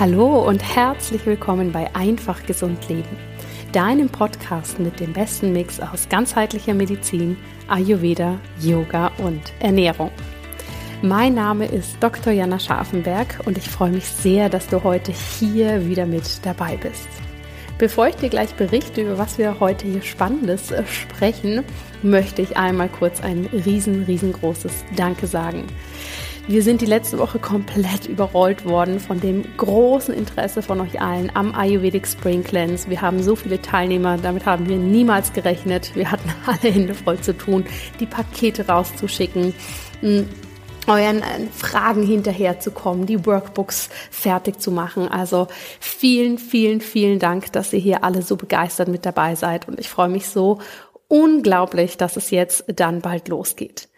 Hallo und herzlich willkommen bei Einfach Gesund Leben, deinem Podcast mit dem besten Mix aus ganzheitlicher Medizin, Ayurveda, Yoga und Ernährung. Mein Name ist Dr. Jana Scharfenberg und ich freue mich sehr, dass du heute hier wieder mit dabei bist. Bevor ich dir gleich berichte, über was wir heute hier Spannendes äh, sprechen, möchte ich einmal kurz ein riesen, riesengroßes Danke sagen. Wir sind die letzte Woche komplett überrollt worden von dem großen Interesse von euch allen am Ayurvedic Spring Cleanse. Wir haben so viele Teilnehmer, damit haben wir niemals gerechnet. Wir hatten alle Hände voll zu tun, die Pakete rauszuschicken euren äh, Fragen hinterherzukommen, die Workbooks fertig zu machen. Also vielen, vielen, vielen Dank, dass ihr hier alle so begeistert mit dabei seid und ich freue mich so unglaublich, dass es jetzt dann bald losgeht.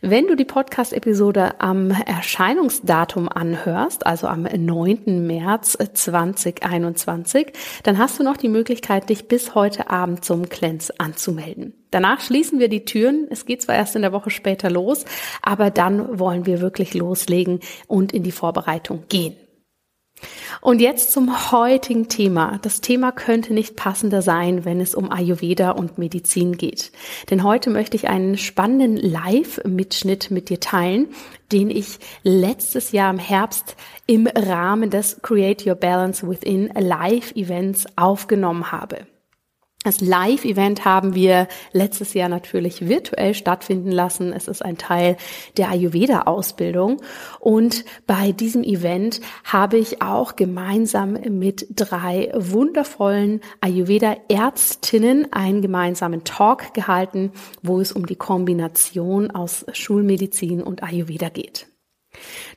Wenn du die Podcast-Episode am Erscheinungsdatum anhörst, also am 9. März 2021, dann hast du noch die Möglichkeit, dich bis heute Abend zum Cleanse anzumelden. Danach schließen wir die Türen. Es geht zwar erst in der Woche später los, aber dann wollen wir wirklich loslegen und in die Vorbereitung gehen. Und jetzt zum heutigen Thema. Das Thema könnte nicht passender sein, wenn es um Ayurveda und Medizin geht. Denn heute möchte ich einen spannenden Live-Mitschnitt mit dir teilen, den ich letztes Jahr im Herbst im Rahmen des Create Your Balance Within Live-Events aufgenommen habe. Das Live-Event haben wir letztes Jahr natürlich virtuell stattfinden lassen. Es ist ein Teil der Ayurveda-Ausbildung. Und bei diesem Event habe ich auch gemeinsam mit drei wundervollen Ayurveda-Ärztinnen einen gemeinsamen Talk gehalten, wo es um die Kombination aus Schulmedizin und Ayurveda geht.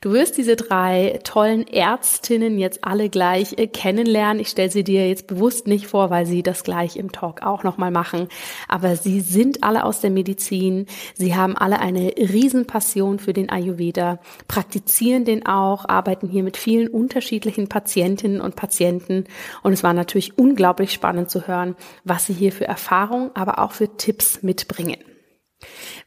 Du wirst diese drei tollen Ärztinnen jetzt alle gleich äh, kennenlernen. Ich stelle sie dir jetzt bewusst nicht vor, weil sie das gleich im Talk auch nochmal machen. Aber sie sind alle aus der Medizin. Sie haben alle eine Riesenpassion für den Ayurveda, praktizieren den auch, arbeiten hier mit vielen unterschiedlichen Patientinnen und Patienten. Und es war natürlich unglaublich spannend zu hören, was sie hier für Erfahrungen, aber auch für Tipps mitbringen.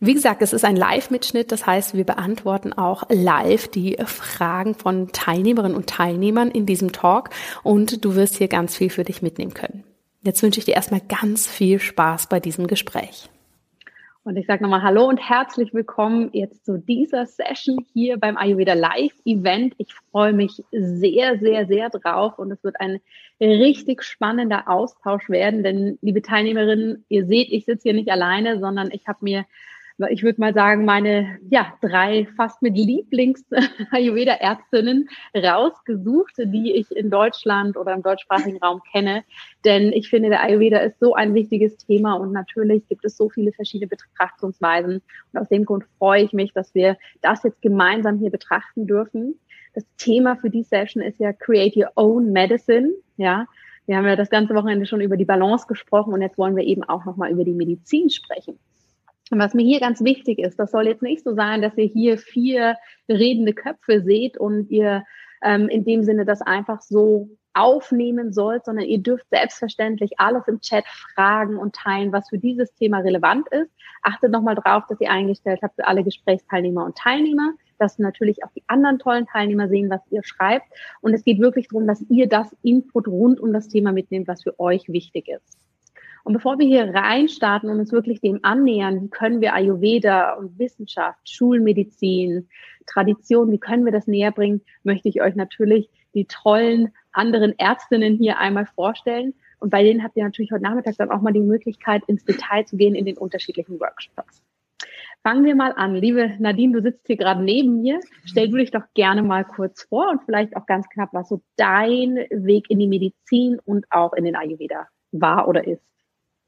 Wie gesagt, es ist ein Live-Mitschnitt, das heißt, wir beantworten auch live die Fragen von Teilnehmerinnen und Teilnehmern in diesem Talk und du wirst hier ganz viel für dich mitnehmen können. Jetzt wünsche ich dir erstmal ganz viel Spaß bei diesem Gespräch. Und ich sage nochmal Hallo und herzlich willkommen jetzt zu dieser Session hier beim Ayurveda Live Event. Ich freue mich sehr, sehr, sehr drauf und es wird ein richtig spannender Austausch werden, denn liebe Teilnehmerinnen, ihr seht, ich sitze hier nicht alleine, sondern ich habe mir ich würde mal sagen, meine ja, drei fast mit Lieblings-Ayurveda-Ärztinnen rausgesucht, die ich in Deutschland oder im deutschsprachigen Raum kenne. Denn ich finde, der Ayurveda ist so ein wichtiges Thema und natürlich gibt es so viele verschiedene Betrachtungsweisen. Und aus dem Grund freue ich mich, dass wir das jetzt gemeinsam hier betrachten dürfen. Das Thema für die Session ist ja Create Your Own Medicine. Ja, wir haben ja das ganze Wochenende schon über die Balance gesprochen und jetzt wollen wir eben auch nochmal über die Medizin sprechen. Und was mir hier ganz wichtig ist, das soll jetzt nicht so sein, dass ihr hier vier redende Köpfe seht und ihr ähm, in dem Sinne das einfach so aufnehmen sollt, sondern ihr dürft selbstverständlich alles im Chat fragen und teilen, was für dieses Thema relevant ist. Achtet nochmal drauf, dass ihr eingestellt habt für alle Gesprächsteilnehmer und Teilnehmer, dass natürlich auch die anderen tollen Teilnehmer sehen, was ihr schreibt. Und es geht wirklich darum, dass ihr das Input rund um das Thema mitnehmt, was für euch wichtig ist. Und bevor wir hier reinstarten und uns wirklich dem annähern, wie können wir Ayurveda und Wissenschaft, Schulmedizin, Tradition, wie können wir das näher bringen, möchte ich euch natürlich die tollen anderen Ärztinnen hier einmal vorstellen. Und bei denen habt ihr natürlich heute Nachmittag dann auch mal die Möglichkeit, ins Detail zu gehen in den unterschiedlichen Workshops. Fangen wir mal an. Liebe Nadine, du sitzt hier gerade neben mir. Stell du dich doch gerne mal kurz vor und vielleicht auch ganz knapp, was so dein Weg in die Medizin und auch in den Ayurveda war oder ist.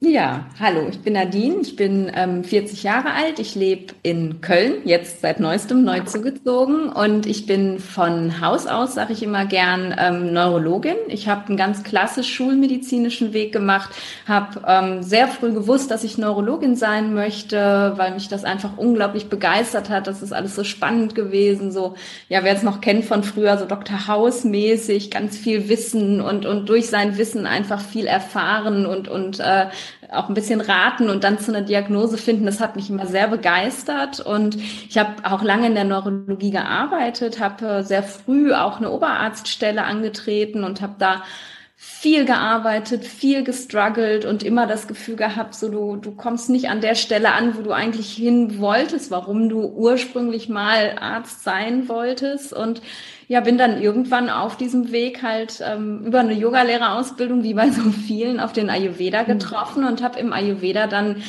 Ja, hallo, ich bin Nadine, ich bin ähm, 40 Jahre alt, ich lebe in Köln, jetzt seit neuestem neu zugezogen und ich bin von Haus aus, sage ich immer gern, ähm, Neurologin. Ich habe einen ganz klassisch schulmedizinischen Weg gemacht, habe ähm, sehr früh gewusst, dass ich Neurologin sein möchte, weil mich das einfach unglaublich begeistert hat. Das ist alles so spannend gewesen, so, ja, wer es noch kennt von früher, so Dr. House mäßig, ganz viel Wissen und, und durch sein Wissen einfach viel erfahren und, und äh, auch ein bisschen raten und dann zu einer Diagnose finden, das hat mich immer sehr begeistert. Und ich habe auch lange in der Neurologie gearbeitet, habe sehr früh auch eine Oberarztstelle angetreten und habe da viel gearbeitet, viel gestruggelt und immer das Gefühl gehabt, so du, du kommst nicht an der Stelle an, wo du eigentlich hin wolltest, warum du ursprünglich mal Arzt sein wolltest. Und ja, bin dann irgendwann auf diesem Weg halt ähm, über eine Yogalehrerausbildung, wie bei so vielen, auf den Ayurveda mhm. getroffen mhm. und habe im Ayurveda dann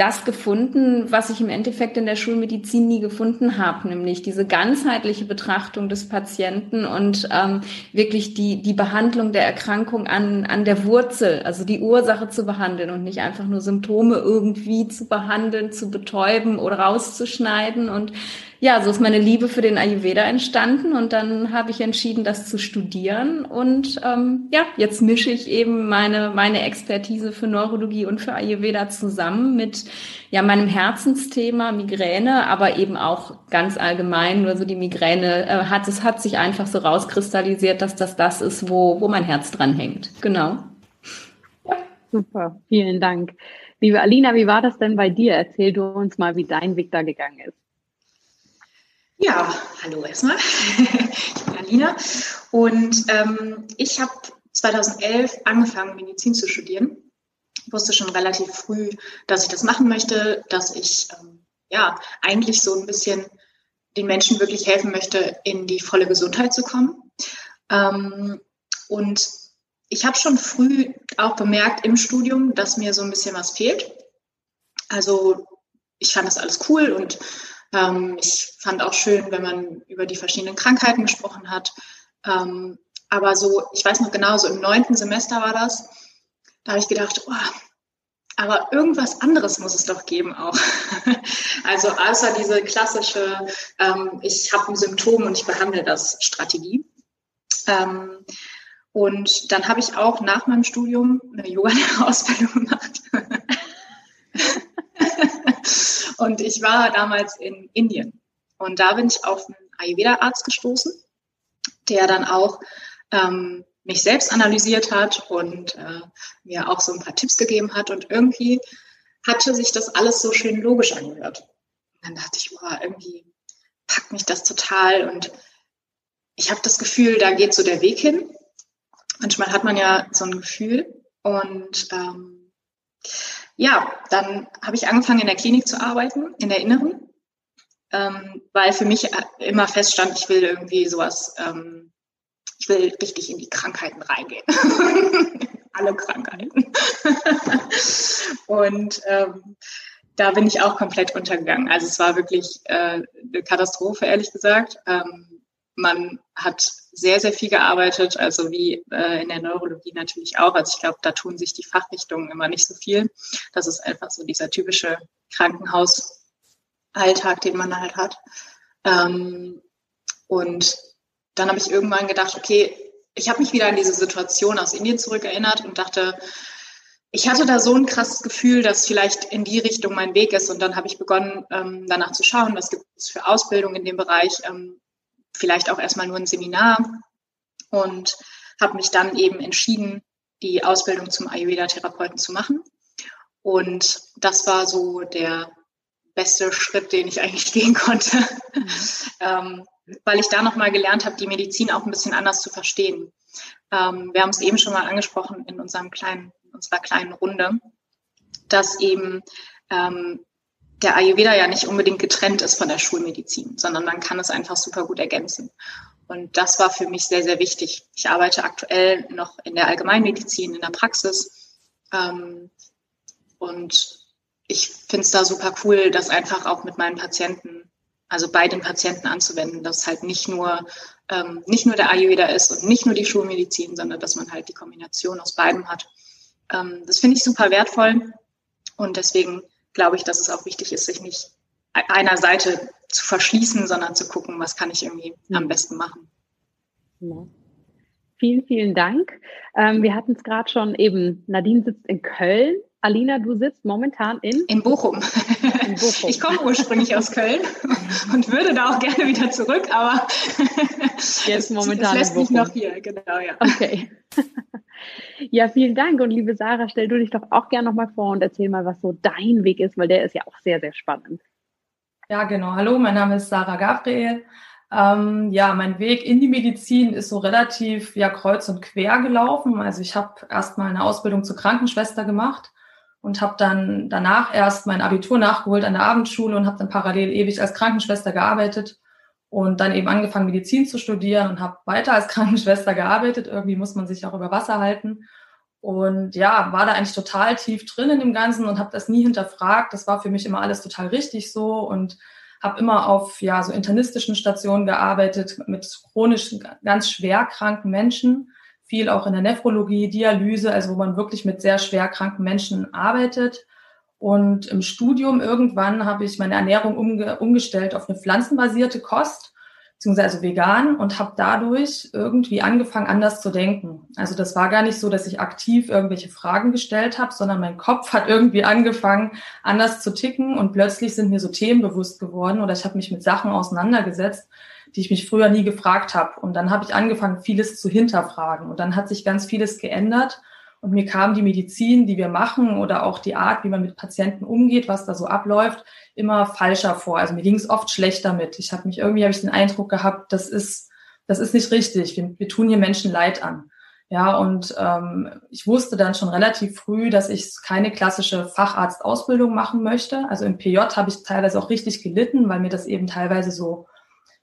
das gefunden, was ich im Endeffekt in der Schulmedizin nie gefunden habe, nämlich diese ganzheitliche Betrachtung des Patienten und ähm, wirklich die, die Behandlung der Erkrankung an, an der Wurzel, also die Ursache zu behandeln und nicht einfach nur Symptome irgendwie zu behandeln, zu betäuben oder rauszuschneiden. Und ja, so ist meine Liebe für den Ayurveda entstanden und dann habe ich entschieden, das zu studieren und ähm, ja, jetzt mische ich eben meine meine Expertise für Neurologie und für Ayurveda zusammen mit ja meinem Herzensthema Migräne, aber eben auch ganz allgemein nur so die Migräne äh, hat es hat sich einfach so rauskristallisiert, dass das das ist, wo wo mein Herz dran hängt. Genau. Ja. Super, vielen Dank. Liebe Alina, wie war das denn bei dir? Erzähl du uns mal, wie dein Weg da gegangen ist. Ja, hallo erstmal. ich bin Alina und ähm, ich habe 2011 angefangen, Medizin zu studieren. Ich wusste schon relativ früh, dass ich das machen möchte, dass ich ähm, ja eigentlich so ein bisschen den Menschen wirklich helfen möchte, in die volle Gesundheit zu kommen. Ähm, und ich habe schon früh auch bemerkt im Studium, dass mir so ein bisschen was fehlt. Also ich fand das alles cool und ähm, ich fand auch schön, wenn man über die verschiedenen Krankheiten gesprochen hat. Ähm, aber so, ich weiß noch genau, so im neunten Semester war das, da habe ich gedacht, oh, aber irgendwas anderes muss es doch geben auch. also außer diese klassische, ähm, ich habe ein Symptom und ich behandle das Strategie. Ähm, und dann habe ich auch nach meinem Studium eine Yoga-Ausbildung gemacht. Und ich war damals in Indien. Und da bin ich auf einen Ayurveda-Arzt gestoßen, der dann auch ähm, mich selbst analysiert hat und äh, mir auch so ein paar Tipps gegeben hat. Und irgendwie hatte sich das alles so schön logisch angehört. Und dann dachte ich, boah, irgendwie packt mich das total. Und ich habe das Gefühl, da geht so der Weg hin. Manchmal hat man ja so ein Gefühl. Und ähm, ja, dann habe ich angefangen in der Klinik zu arbeiten, in der Inneren, ähm, weil für mich immer feststand, ich will irgendwie sowas, ähm, ich will richtig in die Krankheiten reingehen. Alle Krankheiten. und ähm, da bin ich auch komplett untergegangen. Also es war wirklich äh, eine Katastrophe, ehrlich gesagt. Ähm, man hat sehr, sehr viel gearbeitet, also wie äh, in der Neurologie natürlich auch. Also ich glaube, da tun sich die Fachrichtungen immer nicht so viel. Das ist einfach so dieser typische Krankenhausalltag, den man halt hat. Ähm, und dann habe ich irgendwann gedacht, okay, ich habe mich wieder an diese Situation aus Indien zurückerinnert und dachte, ich hatte da so ein krasses Gefühl, dass vielleicht in die Richtung mein Weg ist. Und dann habe ich begonnen, ähm, danach zu schauen, was gibt es für Ausbildung in dem Bereich, ähm, vielleicht auch erstmal nur ein Seminar und habe mich dann eben entschieden, die Ausbildung zum Ayurveda-Therapeuten zu machen. Und das war so der beste Schritt, den ich eigentlich gehen konnte, mhm. ähm, weil ich da nochmal gelernt habe, die Medizin auch ein bisschen anders zu verstehen. Ähm, wir haben es eben schon mal angesprochen in unserem kleinen, unserer kleinen Runde, dass eben ähm, der Ayurveda ja nicht unbedingt getrennt ist von der Schulmedizin, sondern man kann es einfach super gut ergänzen. Und das war für mich sehr, sehr wichtig. Ich arbeite aktuell noch in der Allgemeinmedizin, in der Praxis. Ähm, und ich finde es da super cool, das einfach auch mit meinen Patienten, also bei den Patienten anzuwenden, dass halt nicht nur, ähm, nicht nur der Ayurveda ist und nicht nur die Schulmedizin, sondern dass man halt die Kombination aus beidem hat. Ähm, das finde ich super wertvoll. Und deswegen glaube ich, dass es auch wichtig ist, sich nicht einer Seite zu verschließen, sondern zu gucken, was kann ich irgendwie am besten machen. Ja. Vielen, vielen Dank. Ähm, wir hatten es gerade schon eben, Nadine sitzt in Köln. Alina, du sitzt momentan in? In Bochum. In Bochum. Ich komme ursprünglich aus Köln und würde da auch gerne wieder zurück, aber jetzt momentan es lässt mich noch hier, genau, ja. Okay. Ja, vielen Dank. Und liebe Sarah, stell du dich doch auch gerne nochmal vor und erzähl mal, was so dein Weg ist, weil der ist ja auch sehr, sehr spannend. Ja, genau. Hallo, mein Name ist Sarah Gabriel. Ähm, ja, mein Weg in die Medizin ist so relativ ja kreuz und quer gelaufen. Also ich habe erst mal eine Ausbildung zur Krankenschwester gemacht und habe dann danach erst mein Abitur nachgeholt an der Abendschule und habe dann parallel ewig als Krankenschwester gearbeitet und dann eben angefangen Medizin zu studieren und habe weiter als Krankenschwester gearbeitet. Irgendwie muss man sich auch über Wasser halten und ja, war da eigentlich total tief drin in dem Ganzen und habe das nie hinterfragt. Das war für mich immer alles total richtig so und habe immer auf ja so internistischen Stationen gearbeitet mit chronisch ganz schwer kranken Menschen, viel auch in der Nephrologie, Dialyse, also wo man wirklich mit sehr schwer kranken Menschen arbeitet. Und im Studium irgendwann habe ich meine Ernährung umge umgestellt auf eine pflanzenbasierte Kost beziehungsweise also vegan und habe dadurch irgendwie angefangen, anders zu denken. Also das war gar nicht so, dass ich aktiv irgendwelche Fragen gestellt habe, sondern mein Kopf hat irgendwie angefangen, anders zu ticken und plötzlich sind mir so Themen bewusst geworden oder ich habe mich mit Sachen auseinandergesetzt, die ich mich früher nie gefragt habe. Und dann habe ich angefangen, vieles zu hinterfragen und dann hat sich ganz vieles geändert. Und mir kam die Medizin, die wir machen oder auch die Art, wie man mit Patienten umgeht, was da so abläuft, immer falscher vor. Also mir ging es oft schlecht damit. Ich habe mich irgendwie habe ich den Eindruck gehabt, das ist das ist nicht richtig. Wir, wir tun hier Menschen Leid an. Ja, und ähm, ich wusste dann schon relativ früh, dass ich keine klassische Facharztausbildung machen möchte. Also im PJ habe ich teilweise auch richtig gelitten, weil mir das eben teilweise so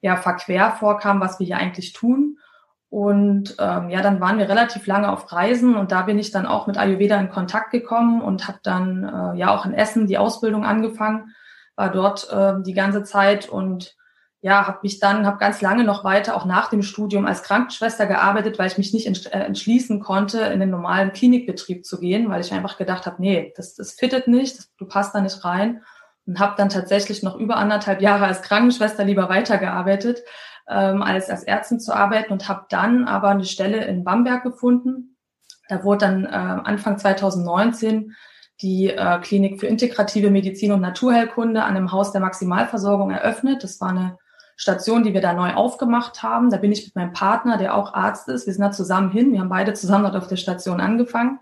ja verquer vorkam, was wir hier eigentlich tun. Und ähm, ja, dann waren wir relativ lange auf Reisen und da bin ich dann auch mit Ayurveda in Kontakt gekommen und habe dann äh, ja auch in Essen die Ausbildung angefangen, war dort äh, die ganze Zeit und ja, habe mich dann, habe ganz lange noch weiter, auch nach dem Studium als Krankenschwester gearbeitet, weil ich mich nicht äh, entschließen konnte, in den normalen Klinikbetrieb zu gehen, weil ich einfach gedacht habe, nee, das, das fittet nicht, du passt da nicht rein und habe dann tatsächlich noch über anderthalb Jahre als Krankenschwester lieber weitergearbeitet, ähm, als als Ärztin zu arbeiten und habe dann aber eine Stelle in Bamberg gefunden. Da wurde dann äh, Anfang 2019 die äh, Klinik für integrative Medizin und Naturheilkunde an dem Haus der Maximalversorgung eröffnet. Das war eine Station, die wir da neu aufgemacht haben. Da bin ich mit meinem Partner, der auch Arzt ist. Wir sind da zusammen hin. Wir haben beide zusammen dort auf der Station angefangen.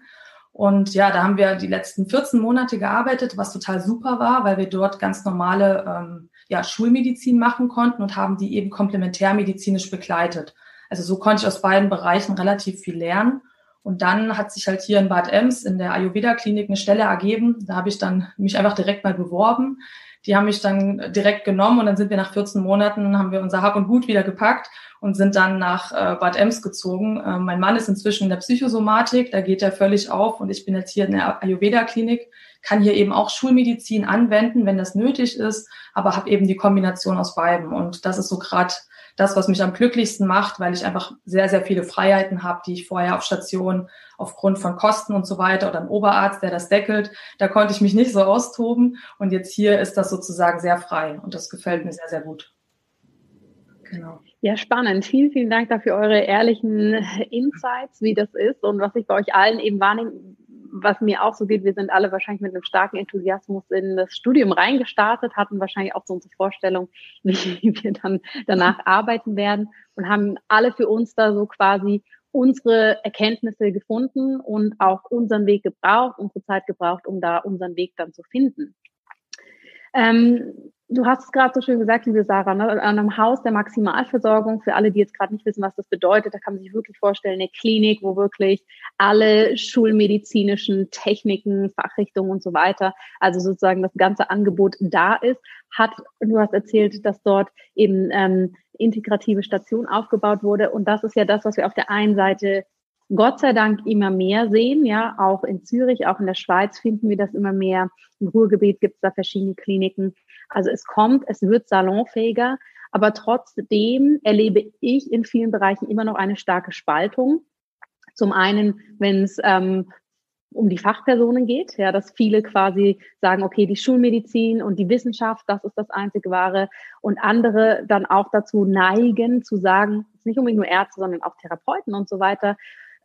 Und ja, da haben wir die letzten 14 Monate gearbeitet, was total super war, weil wir dort ganz normale ähm, ja, Schulmedizin machen konnten und haben die eben komplementärmedizinisch begleitet. Also so konnte ich aus beiden Bereichen relativ viel lernen. Und dann hat sich halt hier in Bad Ems in der Ayurveda-Klinik eine Stelle ergeben. Da habe ich dann mich einfach direkt mal beworben. Die haben mich dann direkt genommen und dann sind wir nach 14 Monaten, haben wir unser Hab und Gut wieder gepackt und sind dann nach äh, Bad Ems gezogen. Äh, mein Mann ist inzwischen in der Psychosomatik, da geht er völlig auf und ich bin jetzt hier in der Ayurveda-Klinik, kann hier eben auch Schulmedizin anwenden, wenn das nötig ist, aber habe eben die Kombination aus beiden. Und das ist so gerade das, was mich am glücklichsten macht, weil ich einfach sehr, sehr viele Freiheiten habe, die ich vorher auf Station aufgrund von Kosten und so weiter oder ein Oberarzt, der das deckelt, da konnte ich mich nicht so austoben. Und jetzt hier ist das sozusagen sehr frei und das gefällt mir sehr, sehr gut. Genau. Ja, spannend. Vielen, vielen Dank dafür eure ehrlichen Insights, wie das ist und was ich bei euch allen eben wahrnehme, was mir auch so geht, wir sind alle wahrscheinlich mit einem starken Enthusiasmus in das Studium reingestartet, hatten wahrscheinlich auch so unsere Vorstellung, wie wir dann danach arbeiten werden und haben alle für uns da so quasi unsere Erkenntnisse gefunden und auch unseren Weg gebraucht, unsere Zeit gebraucht, um da unseren Weg dann zu finden. Ähm, du hast es gerade so schön gesagt, liebe Sarah, ne, an einem Haus der Maximalversorgung, für alle, die jetzt gerade nicht wissen, was das bedeutet, da kann man sich wirklich vorstellen, eine Klinik, wo wirklich alle schulmedizinischen Techniken, Fachrichtungen und so weiter, also sozusagen das ganze Angebot da ist, hat, du hast erzählt, dass dort eben ähm, integrative Station aufgebaut wurde. Und das ist ja das, was wir auf der einen Seite Gott sei Dank immer mehr sehen. Ja, auch in Zürich, auch in der Schweiz finden wir das immer mehr. Im Ruhrgebiet gibt es da verschiedene Kliniken. Also es kommt, es wird salonfähiger, aber trotzdem erlebe ich in vielen Bereichen immer noch eine starke Spaltung. Zum einen, wenn es ähm, um die Fachpersonen geht, ja, dass viele quasi sagen, okay, die Schulmedizin und die Wissenschaft, das ist das einzige Wahre und andere dann auch dazu neigen zu sagen, nicht unbedingt nur Ärzte, sondern auch Therapeuten und so weiter,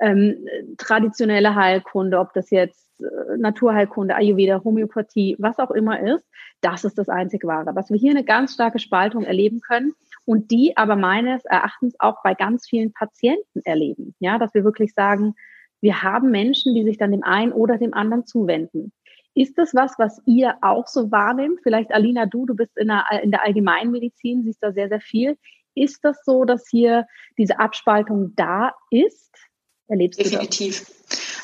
ähm, traditionelle Heilkunde, ob das jetzt äh, Naturheilkunde, Ayurveda, Homöopathie, was auch immer ist, das ist das einzig Wahre. Dass wir hier eine ganz starke Spaltung erleben können und die aber meines Erachtens auch bei ganz vielen Patienten erleben. Ja, dass wir wirklich sagen, wir haben Menschen, die sich dann dem einen oder dem anderen zuwenden. Ist das was, was ihr auch so wahrnehmt? Vielleicht Alina, du, du bist in der, in der Allgemeinmedizin, siehst da sehr, sehr viel. Ist das so, dass hier diese Abspaltung da ist? Erlebst Definitiv.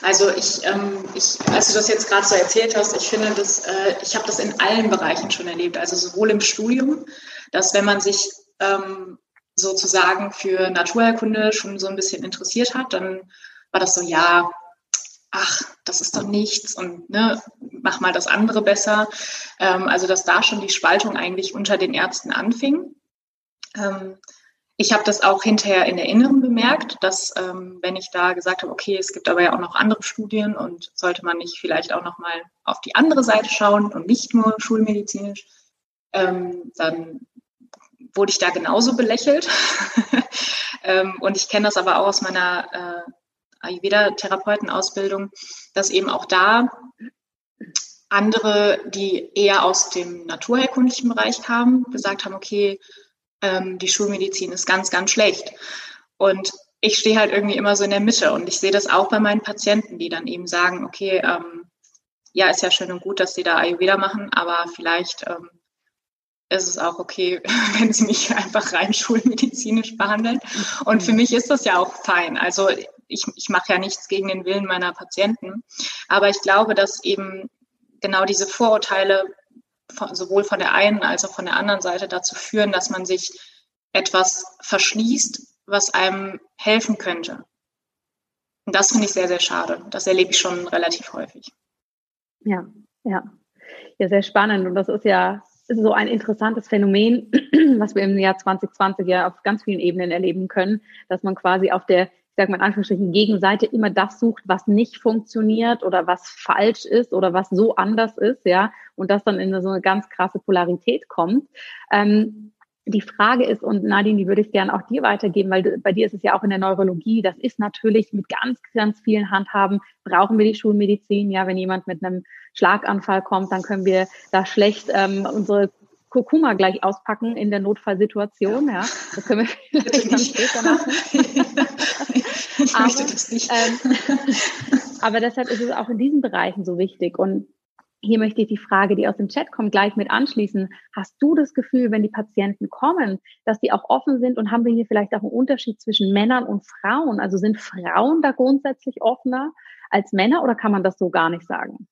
Also ich, ähm, ich, als du das jetzt gerade so erzählt hast, ich finde das, äh, ich habe das in allen Bereichen schon erlebt. Also sowohl im Studium, dass wenn man sich ähm, sozusagen für Naturheilkunde schon so ein bisschen interessiert hat, dann war das so, ja, ach, das ist doch nichts und ne, mach mal das andere besser. Ähm, also dass da schon die Spaltung eigentlich unter den Ärzten anfing. Ähm, ich habe das auch hinterher in der Inneren bemerkt, dass ähm, wenn ich da gesagt habe, okay, es gibt aber ja auch noch andere Studien und sollte man nicht vielleicht auch noch mal auf die andere Seite schauen und nicht nur schulmedizinisch, ähm, dann wurde ich da genauso belächelt. ähm, und ich kenne das aber auch aus meiner äh, Ayurveda-Therapeutenausbildung, dass eben auch da andere, die eher aus dem naturherkundlichen Bereich kamen, gesagt haben, okay, ähm, die Schulmedizin ist ganz, ganz schlecht. Und ich stehe halt irgendwie immer so in der Mitte und ich sehe das auch bei meinen Patienten, die dann eben sagen, okay, ähm, ja, ist ja schön und gut, dass sie da Ayurveda machen, aber vielleicht ähm, ist es auch okay, wenn sie mich einfach rein schulmedizinisch behandeln. Und für mich ist das ja auch fein. Also ich, ich mache ja nichts gegen den Willen meiner Patienten. Aber ich glaube, dass eben genau diese Vorurteile von, sowohl von der einen als auch von der anderen Seite dazu führen, dass man sich etwas verschließt, was einem helfen könnte. Und das finde ich sehr, sehr schade. Das erlebe ich schon relativ häufig. Ja, ja. Ja, sehr spannend. Und das ist ja so ein interessantes Phänomen, was wir im Jahr 2020 ja auf ganz vielen Ebenen erleben können, dass man quasi auf der sage mal in Anführungsstrichen, Gegenseite immer das sucht, was nicht funktioniert oder was falsch ist oder was so anders ist, ja, und das dann in so eine ganz krasse Polarität kommt. Ähm, die Frage ist, und Nadine, die würde ich gerne auch dir weitergeben, weil bei dir ist es ja auch in der Neurologie, das ist natürlich mit ganz, ganz vielen Handhaben, brauchen wir die Schulmedizin. Ja, wenn jemand mit einem Schlaganfall kommt, dann können wir da schlecht ähm, unsere Kurkuma gleich auspacken in der Notfallsituation. Ja, das können wir vielleicht dann später machen. ich aber, möchte das nicht. Ähm, aber deshalb ist es auch in diesen Bereichen so wichtig. Und hier möchte ich die Frage, die aus dem Chat kommt, gleich mit anschließen. Hast du das Gefühl, wenn die Patienten kommen, dass die auch offen sind und haben wir hier vielleicht auch einen Unterschied zwischen Männern und Frauen? Also sind Frauen da grundsätzlich offener als Männer oder kann man das so gar nicht sagen?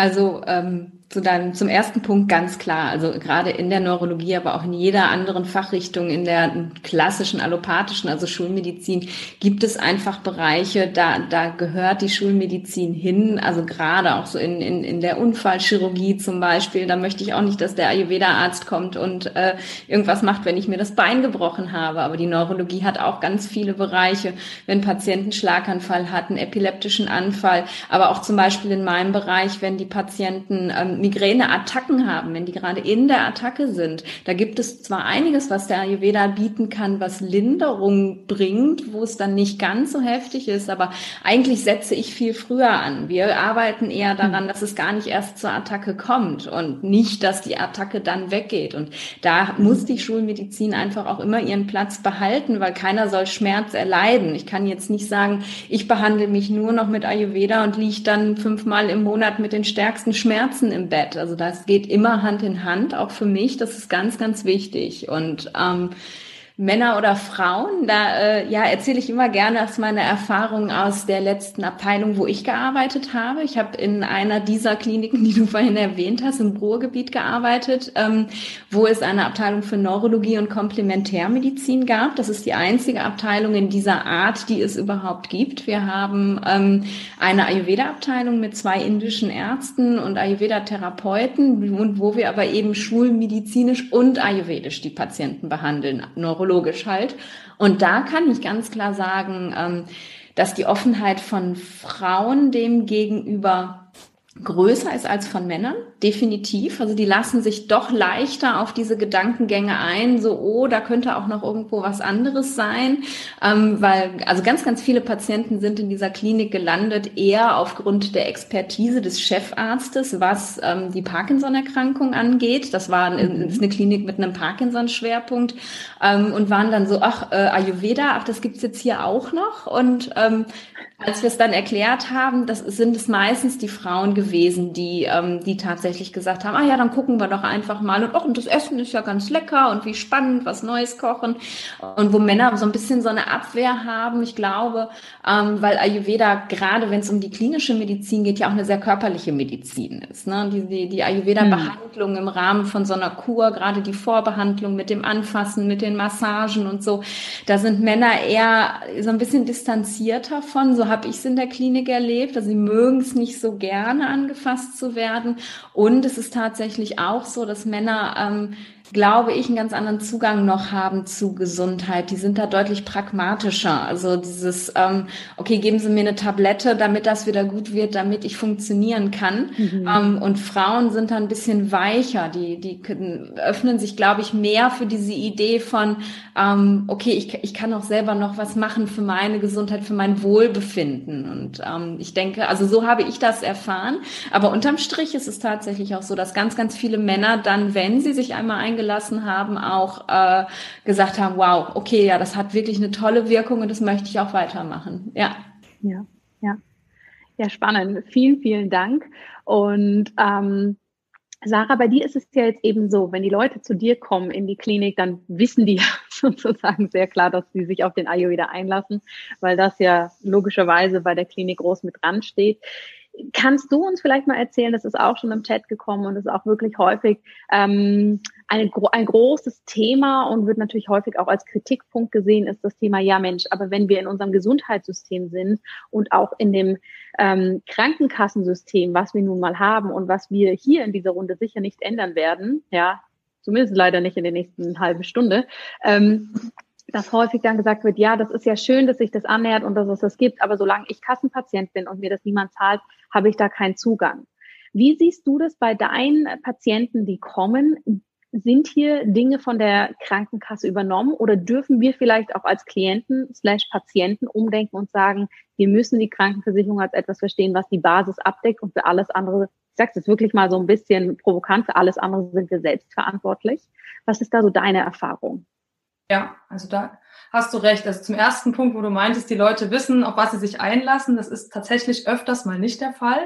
Also ähm, zu deinem, zum ersten Punkt ganz klar. Also gerade in der Neurologie, aber auch in jeder anderen Fachrichtung, in der klassischen allopathischen, also Schulmedizin, gibt es einfach Bereiche, da, da gehört die Schulmedizin hin. Also gerade auch so in, in, in der Unfallchirurgie zum Beispiel. Da möchte ich auch nicht, dass der Ayurveda-Arzt kommt und äh, irgendwas macht, wenn ich mir das Bein gebrochen habe. Aber die Neurologie hat auch ganz viele Bereiche. Wenn Patienten Schlaganfall hatten, epileptischen Anfall, aber auch zum Beispiel in meinem Bereich, wenn die Patienten ähm, Migräneattacken haben, wenn die gerade in der Attacke sind. Da gibt es zwar einiges, was der Ayurveda bieten kann, was Linderung bringt, wo es dann nicht ganz so heftig ist, aber eigentlich setze ich viel früher an. Wir arbeiten eher daran, dass es gar nicht erst zur Attacke kommt und nicht, dass die Attacke dann weggeht. Und da muss die Schulmedizin einfach auch immer ihren Platz behalten, weil keiner soll Schmerz erleiden. Ich kann jetzt nicht sagen, ich behandle mich nur noch mit Ayurveda und liege dann fünfmal im Monat mit den stärksten Schmerzen im Bett. Also das geht immer Hand in Hand, auch für mich. Das ist ganz, ganz wichtig. Und ähm, Männer oder Frauen, da äh, ja erzähle ich immer gerne aus meiner Erfahrung aus der letzten Abteilung, wo ich gearbeitet habe. Ich habe in einer dieser Kliniken, die du vorhin erwähnt hast, im Ruhrgebiet gearbeitet, ähm, wo es eine Abteilung für Neurologie und Komplementärmedizin gab. Das ist die einzige Abteilung in dieser Art, die es überhaupt gibt. Wir haben ähm, eine Ayurveda-Abteilung mit zwei indischen Ärzten und Ayurveda-Therapeuten wo wir aber eben schulmedizinisch und ayurvedisch die Patienten behandeln. Neurologie psychologisch halt. Und da kann ich ganz klar sagen, ähm, dass die Offenheit von Frauen dem gegenüber größer ist als von Männern, definitiv. Also die lassen sich doch leichter auf diese Gedankengänge ein, so, oh, da könnte auch noch irgendwo was anderes sein, ähm, weil also ganz, ganz viele Patienten sind in dieser Klinik gelandet, eher aufgrund der Expertise des Chefarztes, was ähm, die Parkinson-Erkrankung angeht. Das war eine, mhm. ist eine Klinik mit einem Parkinson-Schwerpunkt ähm, und waren dann so, ach, äh, Ayurveda, ach, das gibt's jetzt hier auch noch und ähm, als wir es dann erklärt haben, das sind es meistens die Frauen gewesen, die, ähm, die tatsächlich gesagt haben, ah ja, dann gucken wir doch einfach mal und, oh, und das Essen ist ja ganz lecker und wie spannend, was Neues kochen. Und wo Männer so ein bisschen so eine Abwehr haben, ich glaube, ähm, weil Ayurveda, gerade wenn es um die klinische Medizin geht, ja auch eine sehr körperliche Medizin ist. Ne? Die, die, die Ayurveda-Behandlung im Rahmen von so einer Kur, gerade die Vorbehandlung mit dem Anfassen, mit den Massagen und so, da sind Männer eher so ein bisschen distanzierter von, so habe ich es in der Klinik erlebt. Also sie mögen es nicht so gerne angefasst zu werden. Und es ist tatsächlich auch so, dass Männer ähm, glaube ich, einen ganz anderen Zugang noch haben zu Gesundheit. Die sind da deutlich pragmatischer. Also dieses, ähm, okay, geben Sie mir eine Tablette, damit das wieder gut wird, damit ich funktionieren kann. Mhm. Ähm, und Frauen sind da ein bisschen weicher. Die, die öffnen sich, glaube ich, mehr für diese Idee von, ähm, okay, ich, ich kann auch selber noch was machen für meine Gesundheit, für mein Wohlbefinden. Und ähm, ich denke, also so habe ich das erfahren. Aber unterm Strich ist es tatsächlich auch so, dass ganz, ganz viele Männer dann, wenn sie sich einmal eingeschaltet gelassen haben, auch äh, gesagt haben, wow, okay, ja, das hat wirklich eine tolle Wirkung und das möchte ich auch weitermachen. Ja. Ja, ja. Ja, spannend. Vielen, vielen Dank. Und ähm, Sarah, bei dir ist es ja jetzt eben so, wenn die Leute zu dir kommen in die Klinik, dann wissen die sozusagen sehr klar, dass sie sich auf den Ayurveda einlassen, weil das ja logischerweise bei der Klinik groß mit dran steht. Kannst du uns vielleicht mal erzählen, das ist auch schon im Chat gekommen und ist auch wirklich häufig ähm, eine, ein großes Thema und wird natürlich häufig auch als Kritikpunkt gesehen, ist das Thema, ja Mensch, aber wenn wir in unserem Gesundheitssystem sind und auch in dem ähm, Krankenkassensystem, was wir nun mal haben und was wir hier in dieser Runde sicher nicht ändern werden, ja, zumindest leider nicht in der nächsten halben Stunde, ähm, dass häufig dann gesagt wird, ja, das ist ja schön, dass sich das annähert und dass es das gibt, aber solange ich Kassenpatient bin und mir das niemand zahlt, habe ich da keinen Zugang. Wie siehst du das bei deinen Patienten, die kommen? Sind hier Dinge von der Krankenkasse übernommen oder dürfen wir vielleicht auch als Klienten slash Patienten umdenken und sagen, wir müssen die Krankenversicherung als etwas verstehen, was die Basis abdeckt und für alles andere, ich sage es wirklich mal so ein bisschen provokant, für alles andere sind wir selbst verantwortlich. Was ist da so deine Erfahrung? Ja, also da hast du recht. Also zum ersten Punkt, wo du meintest, die Leute wissen, auf was sie sich einlassen, das ist tatsächlich öfters mal nicht der Fall.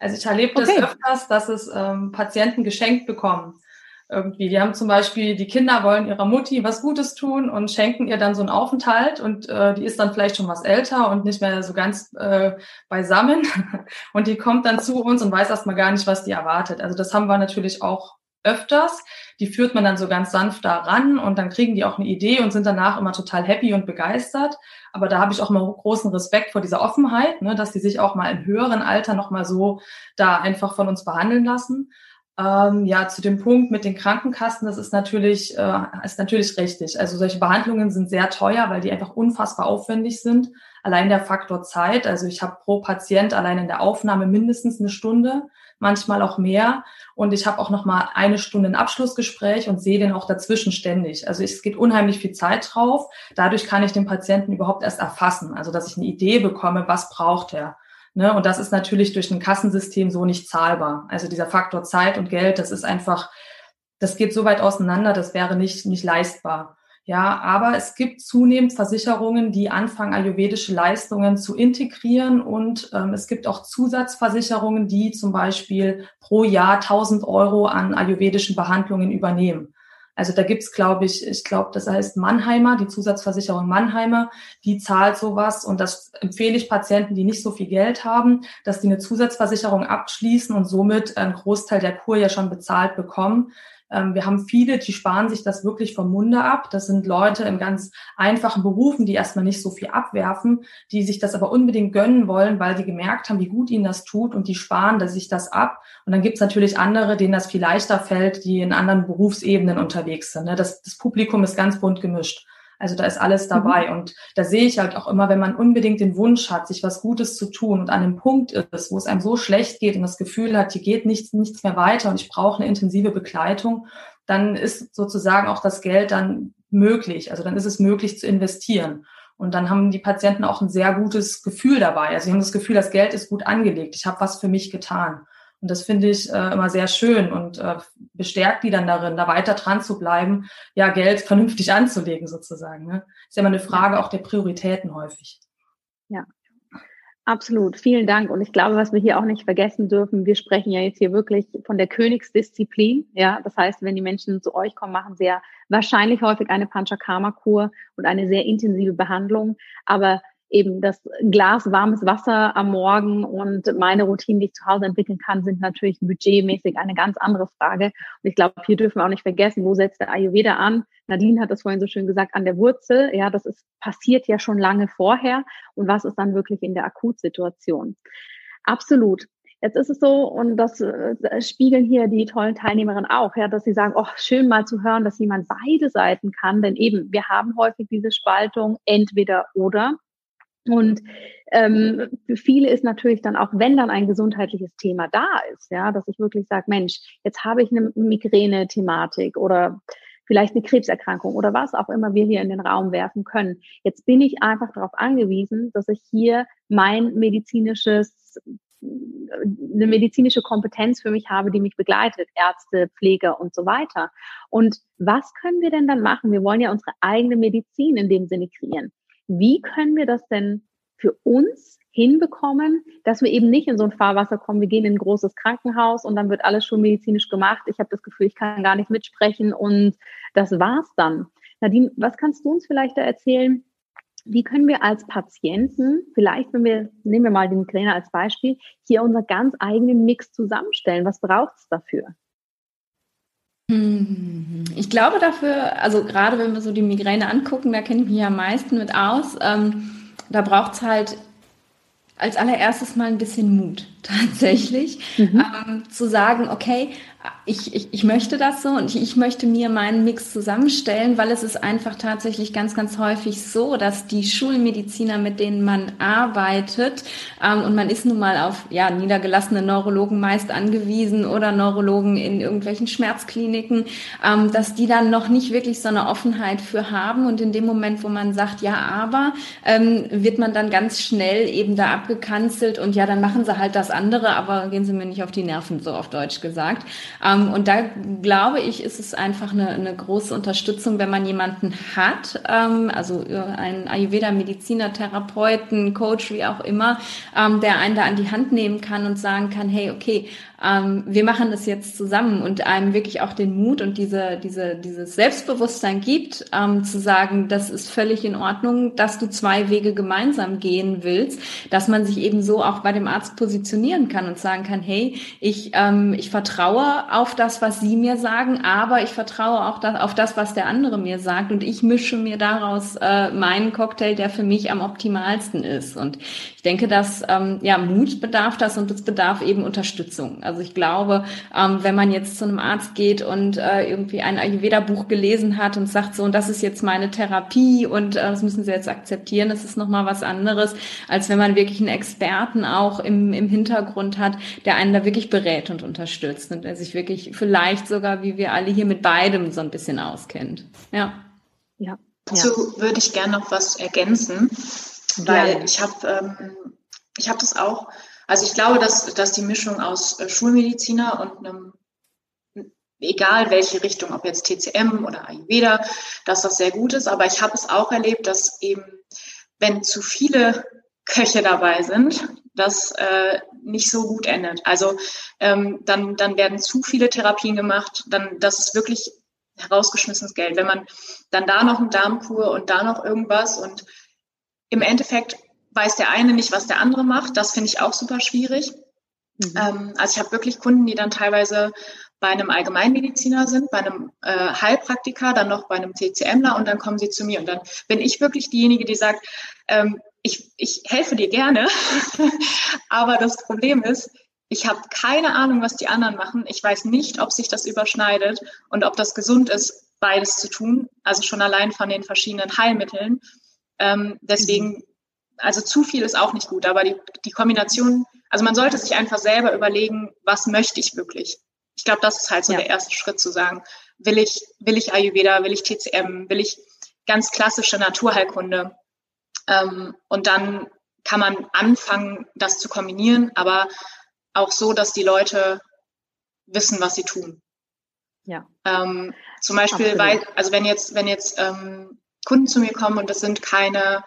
Also ich erlebe okay. das öfters, dass es ähm, Patienten geschenkt bekommen. Irgendwie, die haben zum Beispiel, die Kinder wollen ihrer Mutti was Gutes tun und schenken ihr dann so einen Aufenthalt und äh, die ist dann vielleicht schon was älter und nicht mehr so ganz äh, beisammen und die kommt dann zu uns und weiß erstmal gar nicht, was die erwartet. Also das haben wir natürlich auch öfters. Die führt man dann so ganz sanft da ran und dann kriegen die auch eine Idee und sind danach immer total happy und begeistert. Aber da habe ich auch mal großen Respekt vor dieser Offenheit, ne, dass die sich auch mal im höheren Alter nochmal so da einfach von uns behandeln lassen. Ähm, ja, zu dem Punkt mit den Krankenkassen, das ist natürlich, äh, ist natürlich richtig. Also solche Behandlungen sind sehr teuer, weil die einfach unfassbar aufwendig sind. Allein der Faktor Zeit, also ich habe pro Patient allein in der Aufnahme mindestens eine Stunde manchmal auch mehr. Und ich habe auch noch mal eine Stunde ein Abschlussgespräch und sehe den auch dazwischen ständig. Also es geht unheimlich viel Zeit drauf. Dadurch kann ich den Patienten überhaupt erst erfassen. Also dass ich eine Idee bekomme, was braucht er. Ne? Und das ist natürlich durch ein Kassensystem so nicht zahlbar. Also dieser Faktor Zeit und Geld, das ist einfach, das geht so weit auseinander, das wäre nicht, nicht leistbar. Ja, aber es gibt zunehmend Versicherungen, die anfangen, ayurvedische Leistungen zu integrieren und ähm, es gibt auch Zusatzversicherungen, die zum Beispiel pro Jahr 1000 Euro an ayurvedischen Behandlungen übernehmen. Also da gibt's, glaube ich, ich glaube, das heißt Mannheimer, die Zusatzversicherung Mannheimer, die zahlt sowas und das empfehle ich Patienten, die nicht so viel Geld haben, dass die eine Zusatzversicherung abschließen und somit einen Großteil der Kur ja schon bezahlt bekommen, wir haben viele, die sparen sich das wirklich vom Munde ab. Das sind Leute in ganz einfachen Berufen, die erstmal nicht so viel abwerfen, die sich das aber unbedingt gönnen wollen, weil sie gemerkt haben, wie gut ihnen das tut und die sparen sich das ab. Und dann gibt es natürlich andere, denen das viel leichter fällt, die in anderen Berufsebenen unterwegs sind. Ne? Das, das Publikum ist ganz bunt gemischt. Also da ist alles dabei. Mhm. Und da sehe ich halt auch immer, wenn man unbedingt den Wunsch hat, sich was Gutes zu tun und an einem Punkt ist, wo es einem so schlecht geht und das Gefühl hat, hier geht nichts, nichts mehr weiter und ich brauche eine intensive Begleitung, dann ist sozusagen auch das Geld dann möglich. Also dann ist es möglich zu investieren. Und dann haben die Patienten auch ein sehr gutes Gefühl dabei. Also sie haben das Gefühl, das Geld ist gut angelegt. Ich habe was für mich getan. Und das finde ich äh, immer sehr schön und äh, bestärkt die dann darin, da weiter dran zu bleiben, ja, Geld vernünftig anzulegen sozusagen. Ne? Ist ja immer eine Frage auch der Prioritäten häufig. Ja, Absolut, vielen Dank. Und ich glaube, was wir hier auch nicht vergessen dürfen, wir sprechen ja jetzt hier wirklich von der Königsdisziplin. Ja, das heißt, wenn die Menschen zu euch kommen, machen sie ja wahrscheinlich häufig eine Panchakarma-Kur und eine sehr intensive Behandlung. Aber eben das Glas warmes Wasser am Morgen und meine Routinen, die ich zu Hause entwickeln kann, sind natürlich budgetmäßig eine ganz andere Frage. Und ich glaube, hier dürfen wir auch nicht vergessen, wo setzt der Ayurveda an? Nadine hat das vorhin so schön gesagt, an der Wurzel. Ja, das ist passiert ja schon lange vorher. Und was ist dann wirklich in der Akutsituation? Absolut. Jetzt ist es so, und das äh, spiegeln hier die tollen Teilnehmerinnen auch, ja, dass sie sagen, oh, schön mal zu hören, dass jemand beide Seiten kann, denn eben, wir haben häufig diese Spaltung entweder oder. Und ähm, für viele ist natürlich dann auch, wenn dann ein gesundheitliches Thema da ist, ja, dass ich wirklich sage, Mensch, jetzt habe ich eine Migräne-Thematik oder vielleicht eine Krebserkrankung oder was auch immer wir hier in den Raum werfen können. Jetzt bin ich einfach darauf angewiesen, dass ich hier mein medizinisches eine medizinische Kompetenz für mich habe, die mich begleitet, Ärzte, Pfleger und so weiter. Und was können wir denn dann machen? Wir wollen ja unsere eigene Medizin in dem Sinne kreieren wie können wir das denn für uns hinbekommen, dass wir eben nicht in so ein Fahrwasser kommen, wir gehen in ein großes Krankenhaus und dann wird alles schon medizinisch gemacht. Ich habe das Gefühl, ich kann gar nicht mitsprechen und das war's dann. Nadine, was kannst du uns vielleicht da erzählen? Wie können wir als Patienten, vielleicht, wenn wir, nehmen wir mal den Migräne als Beispiel, hier unser ganz eigenen Mix zusammenstellen? Was braucht es dafür? Hm, ich glaube dafür, also gerade wenn wir so die Migräne angucken, da kenne ich mich ja am meisten mit aus. Ähm, da braucht es halt als allererstes mal ein bisschen Mut, tatsächlich, mhm. ähm, zu sagen, okay, ich, ich, ich möchte das so und ich, ich möchte mir meinen Mix zusammenstellen, weil es ist einfach tatsächlich ganz, ganz häufig so, dass die Schulmediziner, mit denen man arbeitet, ähm, und man ist nun mal auf ja, niedergelassene Neurologen meist angewiesen oder Neurologen in irgendwelchen Schmerzkliniken, ähm, dass die dann noch nicht wirklich so eine Offenheit für haben. Und in dem Moment, wo man sagt, ja, aber, ähm, wird man dann ganz schnell eben da abgekanzelt und ja, dann machen sie halt das andere, aber gehen sie mir nicht auf die Nerven, so auf Deutsch gesagt. Ähm, und da glaube ich, ist es einfach eine, eine große Unterstützung, wenn man jemanden hat, ähm, also äh, einen Ayurveda-Mediziner, Therapeuten, Coach, wie auch immer, ähm, der einen da an die Hand nehmen kann und sagen kann, hey, okay, ähm, wir machen das jetzt zusammen und einem wirklich auch den Mut und diese, diese, dieses Selbstbewusstsein gibt, ähm, zu sagen, das ist völlig in Ordnung, dass du zwei Wege gemeinsam gehen willst, dass man sich eben so auch bei dem Arzt positionieren kann und sagen kann, hey, ich, ähm, ich vertraue auf das, was Sie mir sagen, aber ich vertraue auch das, auf das, was der andere mir sagt und ich mische mir daraus äh, meinen Cocktail, der für mich am optimalsten ist. Und ich denke, dass ähm, ja Mut bedarf das und es bedarf eben Unterstützung. Also ich glaube, ähm, wenn man jetzt zu einem Arzt geht und äh, irgendwie ein Ayurveda-Buch gelesen hat und sagt so, und das ist jetzt meine Therapie und äh, das müssen Sie jetzt akzeptieren, das ist nochmal was anderes, als wenn man wirklich einen Experten auch im, im Hintergrund hat, der einen da wirklich berät und unterstützt und der sich wirklich vielleicht sogar, wie wir alle hier mit beidem so ein bisschen auskennt. Ja. Ja. Dazu ja. würde ich gerne noch was ergänzen, weil ja. ich habe ähm, ich habe das auch also ich glaube, dass, dass die Mischung aus äh, Schulmediziner und einem, egal welche Richtung, ob jetzt TCM oder Ayurveda, dass das sehr gut ist. Aber ich habe es auch erlebt, dass eben, wenn zu viele Köche dabei sind, das äh, nicht so gut endet. Also ähm, dann, dann werden zu viele Therapien gemacht, dann das ist wirklich herausgeschmissenes Geld. Wenn man dann da noch ein Darmkur und da noch irgendwas und im Endeffekt weiß der eine nicht, was der andere macht. Das finde ich auch super schwierig. Mhm. Ähm, also ich habe wirklich Kunden, die dann teilweise bei einem Allgemeinmediziner sind, bei einem äh, Heilpraktiker, dann noch bei einem TCMler und dann kommen sie zu mir. Und dann bin ich wirklich diejenige, die sagt, ähm, ich, ich helfe dir gerne, aber das Problem ist, ich habe keine Ahnung, was die anderen machen. Ich weiß nicht, ob sich das überschneidet und ob das gesund ist beides zu tun, also schon allein von den verschiedenen Heilmitteln. Ähm, deswegen, mhm. Also zu viel ist auch nicht gut, aber die, die Kombination, also man sollte sich einfach selber überlegen, was möchte ich wirklich? Ich glaube, das ist halt so ja. der erste Schritt zu sagen, will ich, will ich Ayurveda, will ich TCM, will ich ganz klassische Naturheilkunde? Ähm, und dann kann man anfangen, das zu kombinieren, aber auch so, dass die Leute wissen, was sie tun. Ja. Ähm, zum Beispiel, weil, also wenn jetzt, wenn jetzt ähm, Kunden zu mir kommen und das sind keine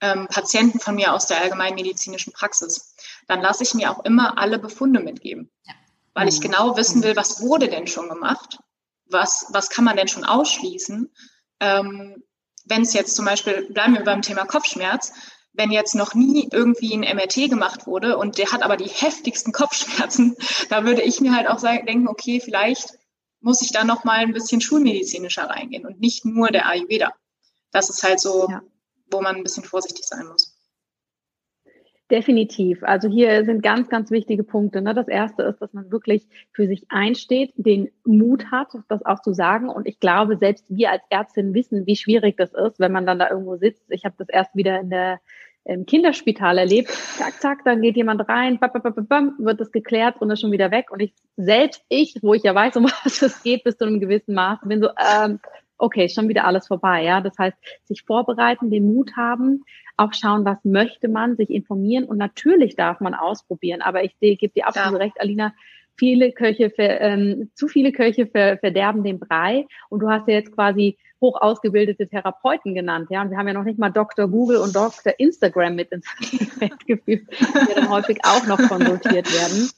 ähm, Patienten von mir aus der allgemeinmedizinischen Praxis, dann lasse ich mir auch immer alle Befunde mitgeben. Ja. Weil ich mhm. genau wissen will, was wurde denn schon gemacht? Was, was kann man denn schon ausschließen? Ähm, wenn es jetzt zum Beispiel, bleiben wir beim Thema Kopfschmerz, wenn jetzt noch nie irgendwie ein MRT gemacht wurde und der hat aber die heftigsten Kopfschmerzen, da würde ich mir halt auch sagen, denken, okay, vielleicht muss ich da noch mal ein bisschen schulmedizinischer reingehen und nicht nur der Ayurveda. Das ist halt so, ja. Wo man ein bisschen vorsichtig sein muss. Definitiv. Also hier sind ganz, ganz wichtige Punkte. Ne? Das erste ist, dass man wirklich für sich einsteht, den Mut hat, das auch zu sagen. Und ich glaube, selbst wir als Ärztin wissen, wie schwierig das ist, wenn man dann da irgendwo sitzt. Ich habe das erst wieder in der im Kinderspital erlebt. Zack, zack, dann geht jemand rein, bam, bam, bam, wird das geklärt und ist schon wieder weg. Und ich selbst ich, wo ich ja weiß, um was es geht, bis zu einem gewissen Maß, bin so, ähm, okay, schon wieder alles vorbei. Ja, das heißt, sich vorbereiten, den Mut haben, auch schauen, was möchte man, sich informieren und natürlich darf man ausprobieren. Aber ich gebe dir absolut ja. recht, Alina. Viele Köche, ver, ähm, zu viele Köche ver, verderben den Brei. Und du hast ja jetzt quasi hoch ausgebildete Therapeuten genannt. Ja, und wir haben ja noch nicht mal Dr. Google und Dr. Instagram mit ins Feld geführt, die dann häufig auch noch konsultiert werden.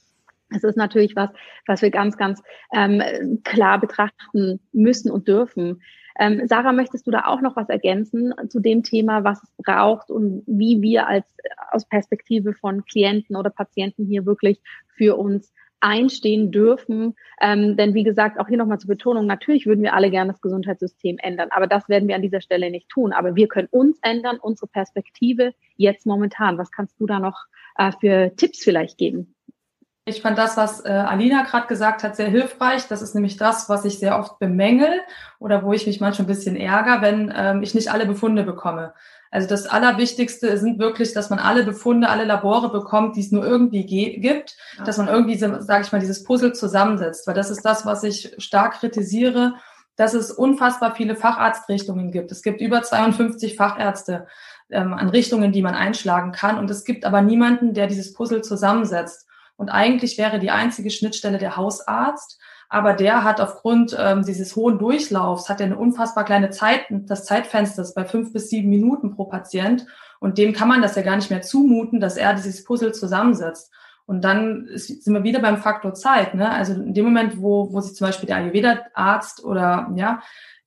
Es ist natürlich was, was wir ganz, ganz ähm, klar betrachten müssen und dürfen. Ähm, Sarah, möchtest du da auch noch was ergänzen zu dem Thema, was es braucht und wie wir als aus Perspektive von Klienten oder Patienten hier wirklich für uns einstehen dürfen. Ähm, denn wie gesagt, auch hier nochmal zur Betonung, natürlich würden wir alle gerne das Gesundheitssystem ändern, aber das werden wir an dieser Stelle nicht tun. Aber wir können uns ändern, unsere Perspektive jetzt momentan. Was kannst du da noch äh, für Tipps vielleicht geben? Ich fand das, was äh, Alina gerade gesagt hat, sehr hilfreich. Das ist nämlich das, was ich sehr oft bemängel oder wo ich mich manchmal ein bisschen ärgere, wenn ähm, ich nicht alle Befunde bekomme. Also das Allerwichtigste sind wirklich, dass man alle Befunde, alle Labore bekommt, die es nur irgendwie gibt, ja. dass man irgendwie, sage ich mal, dieses Puzzle zusammensetzt. Weil das ist das, was ich stark kritisiere, dass es unfassbar viele Facharztrichtungen gibt. Es gibt über 52 Fachärzte ähm, an Richtungen, die man einschlagen kann. Und es gibt aber niemanden, der dieses Puzzle zusammensetzt. Und eigentlich wäre die einzige Schnittstelle der Hausarzt. Aber der hat aufgrund ähm, dieses hohen Durchlaufs, hat er eine unfassbar kleine Zeit, das Zeitfenster ist bei fünf bis sieben Minuten pro Patient. Und dem kann man das ja gar nicht mehr zumuten, dass er dieses Puzzle zusammensetzt. Und dann sind wir wieder beim Faktor Zeit. Ne? Also in dem Moment, wo, wo sich zum Beispiel der Ayurveda-Arzt oder ja,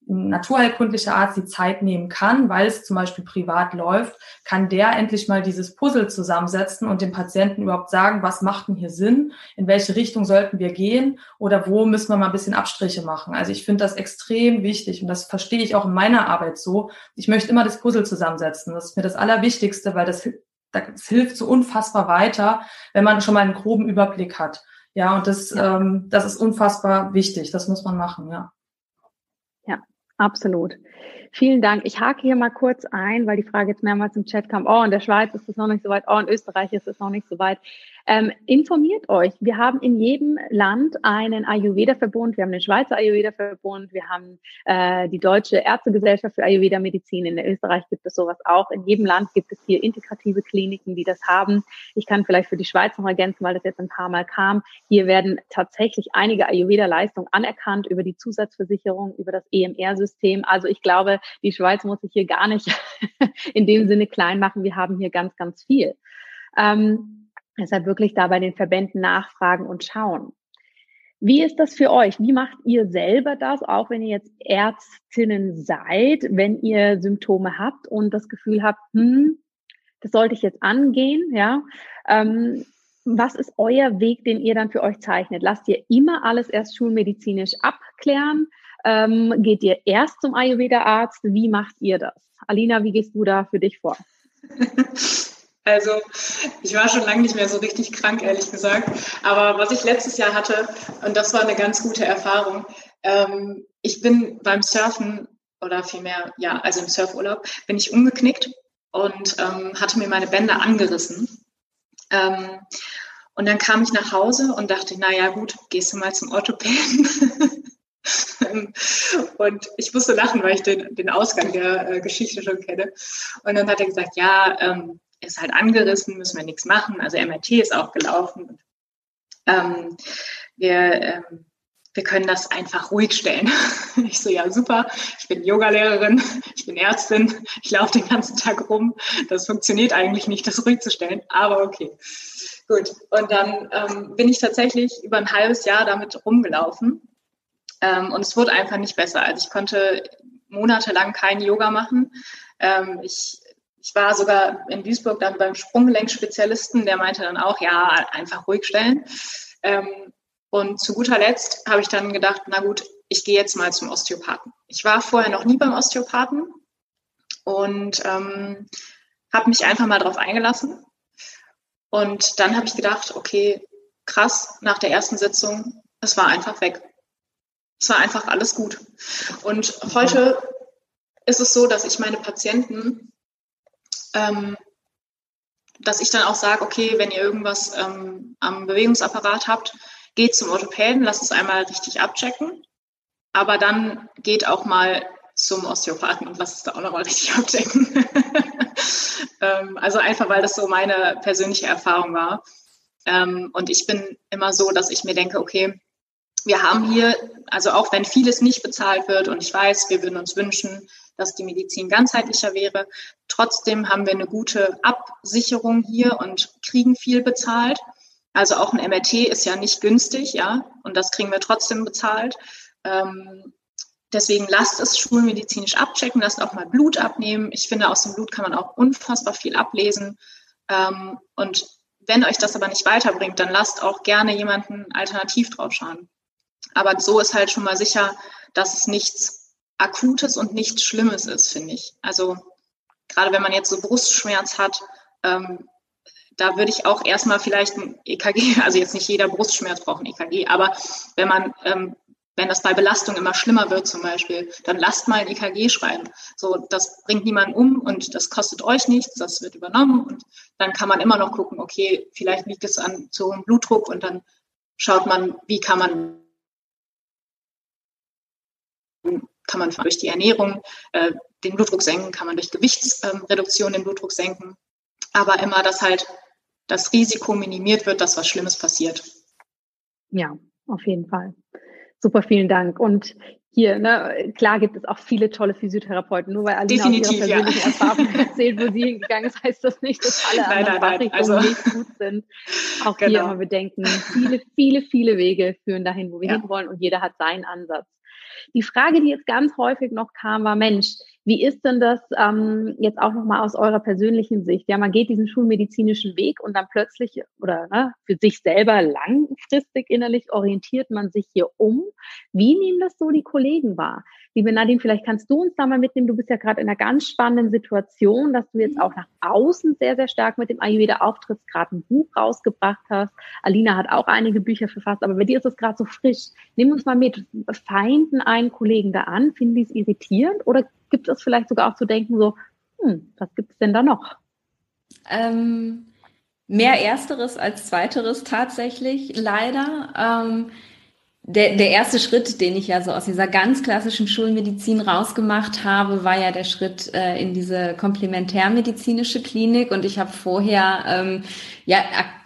naturheilkundlicher Arzt die Zeit nehmen kann, weil es zum Beispiel privat läuft, kann der endlich mal dieses Puzzle zusammensetzen und dem Patienten überhaupt sagen, was macht denn hier Sinn, in welche Richtung sollten wir gehen oder wo müssen wir mal ein bisschen Abstriche machen. Also ich finde das extrem wichtig und das verstehe ich auch in meiner Arbeit so. Ich möchte immer das Puzzle zusammensetzen. Das ist mir das Allerwichtigste, weil das, das hilft so unfassbar weiter, wenn man schon mal einen groben Überblick hat. Ja, und das, ja. Ähm, das ist unfassbar wichtig. Das muss man machen, ja. Absolut. Vielen Dank. Ich hake hier mal kurz ein, weil die Frage jetzt mehrmals im Chat kam. Oh, in der Schweiz ist es noch nicht so weit. Oh, in Österreich ist es noch nicht so weit. Ähm, informiert euch. Wir haben in jedem Land einen Ayurveda-Verbund. Wir haben den Schweizer Ayurveda-Verbund. Wir haben äh, die Deutsche Ärztegesellschaft für Ayurveda-Medizin. In Österreich gibt es sowas auch. In jedem Land gibt es hier integrative Kliniken, die das haben. Ich kann vielleicht für die Schweiz noch ergänzen, weil das jetzt ein paar Mal kam. Hier werden tatsächlich einige Ayurveda-Leistungen anerkannt über die Zusatzversicherung, über das EMR-System. Also ich glaube, die Schweiz muss sich hier gar nicht in dem Sinne klein machen. Wir haben hier ganz, ganz viel. Ähm, Deshalb wirklich da bei den Verbänden nachfragen und schauen. Wie ist das für euch? Wie macht ihr selber das, auch wenn ihr jetzt Ärztinnen seid, wenn ihr Symptome habt und das Gefühl habt, hm, das sollte ich jetzt angehen, ja? Ähm, was ist euer Weg, den ihr dann für euch zeichnet? Lasst ihr immer alles erst schulmedizinisch abklären? Ähm, geht ihr erst zum Ayurveda-Arzt? Wie macht ihr das? Alina, wie gehst du da für dich vor? Also ich war schon lange nicht mehr so richtig krank, ehrlich gesagt. Aber was ich letztes Jahr hatte, und das war eine ganz gute Erfahrung, ähm, ich bin beim Surfen oder vielmehr, ja, also im Surfurlaub, bin ich umgeknickt und ähm, hatte mir meine Bänder angerissen. Ähm, und dann kam ich nach Hause und dachte, na ja, gut, gehst du mal zum Orthopäden. und ich musste lachen, weil ich den, den Ausgang der äh, Geschichte schon kenne. Und dann hat er gesagt, ja, ähm, ist halt angerissen, müssen wir nichts machen. Also MRT ist auch gelaufen. Ähm, wir, ähm, wir können das einfach ruhig stellen. Ich so, ja, super. Ich bin Yogalehrerin, ich bin Ärztin, ich laufe den ganzen Tag rum. Das funktioniert eigentlich nicht, das ruhig zu stellen, aber okay. Gut. Und dann ähm, bin ich tatsächlich über ein halbes Jahr damit rumgelaufen. Ähm, und es wurde einfach nicht besser. Also ich konnte monatelang kein Yoga machen. Ähm, ich ich war sogar in Duisburg dann beim Sprunggelenksspezialisten, der meinte dann auch, ja, einfach ruhig stellen. Ähm, und zu guter Letzt habe ich dann gedacht, na gut, ich gehe jetzt mal zum Osteopathen. Ich war vorher noch nie beim Osteopathen und ähm, habe mich einfach mal darauf eingelassen. Und dann habe ich gedacht, okay, krass, nach der ersten Sitzung, es war einfach weg. Es war einfach alles gut. Und heute ist es so, dass ich meine Patienten ähm, dass ich dann auch sage, okay, wenn ihr irgendwas ähm, am Bewegungsapparat habt, geht zum Orthopäden, lasst es einmal richtig abchecken. Aber dann geht auch mal zum Osteopathen und lasst es da auch nochmal richtig abchecken. ähm, also einfach, weil das so meine persönliche Erfahrung war. Ähm, und ich bin immer so, dass ich mir denke, okay, wir haben hier, also auch wenn vieles nicht bezahlt wird und ich weiß, wir würden uns wünschen, dass die Medizin ganzheitlicher wäre. Trotzdem haben wir eine gute Absicherung hier und kriegen viel bezahlt. Also auch ein MRT ist ja nicht günstig, ja, und das kriegen wir trotzdem bezahlt. Ähm, deswegen lasst es schulmedizinisch abchecken, lasst auch mal Blut abnehmen. Ich finde, aus dem Blut kann man auch unfassbar viel ablesen. Ähm, und wenn euch das aber nicht weiterbringt, dann lasst auch gerne jemanden alternativ drauf schauen. Aber so ist halt schon mal sicher, dass es nichts Akutes und nichts Schlimmes ist, finde ich. Also gerade wenn man jetzt so Brustschmerz hat, ähm, da würde ich auch erstmal vielleicht ein EKG, also jetzt nicht jeder Brustschmerz braucht ein EKG, aber wenn man, ähm, wenn das bei Belastung immer schlimmer wird zum Beispiel, dann lasst mal ein EKG schreiben. So, das bringt niemanden um und das kostet euch nichts, das wird übernommen und dann kann man immer noch gucken, okay, vielleicht liegt es an zu hohem Blutdruck und dann schaut man, wie kann man kann man durch die Ernährung äh, den Blutdruck senken, kann man durch Gewichtsreduktion den Blutdruck senken. Aber immer, dass halt das Risiko minimiert wird, dass was Schlimmes passiert. Ja, auf jeden Fall. Super, vielen Dank. Und hier, ne, klar gibt es auch viele tolle Physiotherapeuten. Nur weil Alina Definitiv, aus ihrer persönlichen ja. Erfahrung erzählt, wo sie hingegangen ist, heißt das nicht, dass alle nein, anderen nein, nein. Also, nicht gut sind. Auch genau. hier immer bedenken, viele, viele, viele Wege führen dahin, wo wir ja. hinwollen und jeder hat seinen Ansatz. Die Frage, die jetzt ganz häufig noch kam, war, Mensch, wie ist denn das ähm, jetzt auch nochmal aus eurer persönlichen Sicht? Ja, man geht diesen schulmedizinischen Weg und dann plötzlich oder ne, für sich selber langfristig innerlich orientiert man sich hier um. Wie nehmen das so die Kollegen wahr? Liebe Nadine, vielleicht kannst du uns da mal mitnehmen. Du bist ja gerade in einer ganz spannenden Situation, dass du jetzt auch nach außen sehr, sehr stark mit dem Ayurveda auftrittst, gerade ein Buch rausgebracht hast. Alina hat auch einige Bücher verfasst, aber bei dir ist es gerade so frisch. Nimm uns mal mit. Feinden einen Kollegen da an? Finden die es irritierend oder gibt es vielleicht sogar auch zu denken, so, hm, was gibt es denn da noch? Ähm, mehr Ersteres als Zweiteres tatsächlich, leider. Ähm, der, der erste Schritt, den ich ja so aus dieser ganz klassischen Schulmedizin rausgemacht habe, war ja der Schritt äh, in diese komplementärmedizinische Klinik. Und ich habe vorher ähm, ja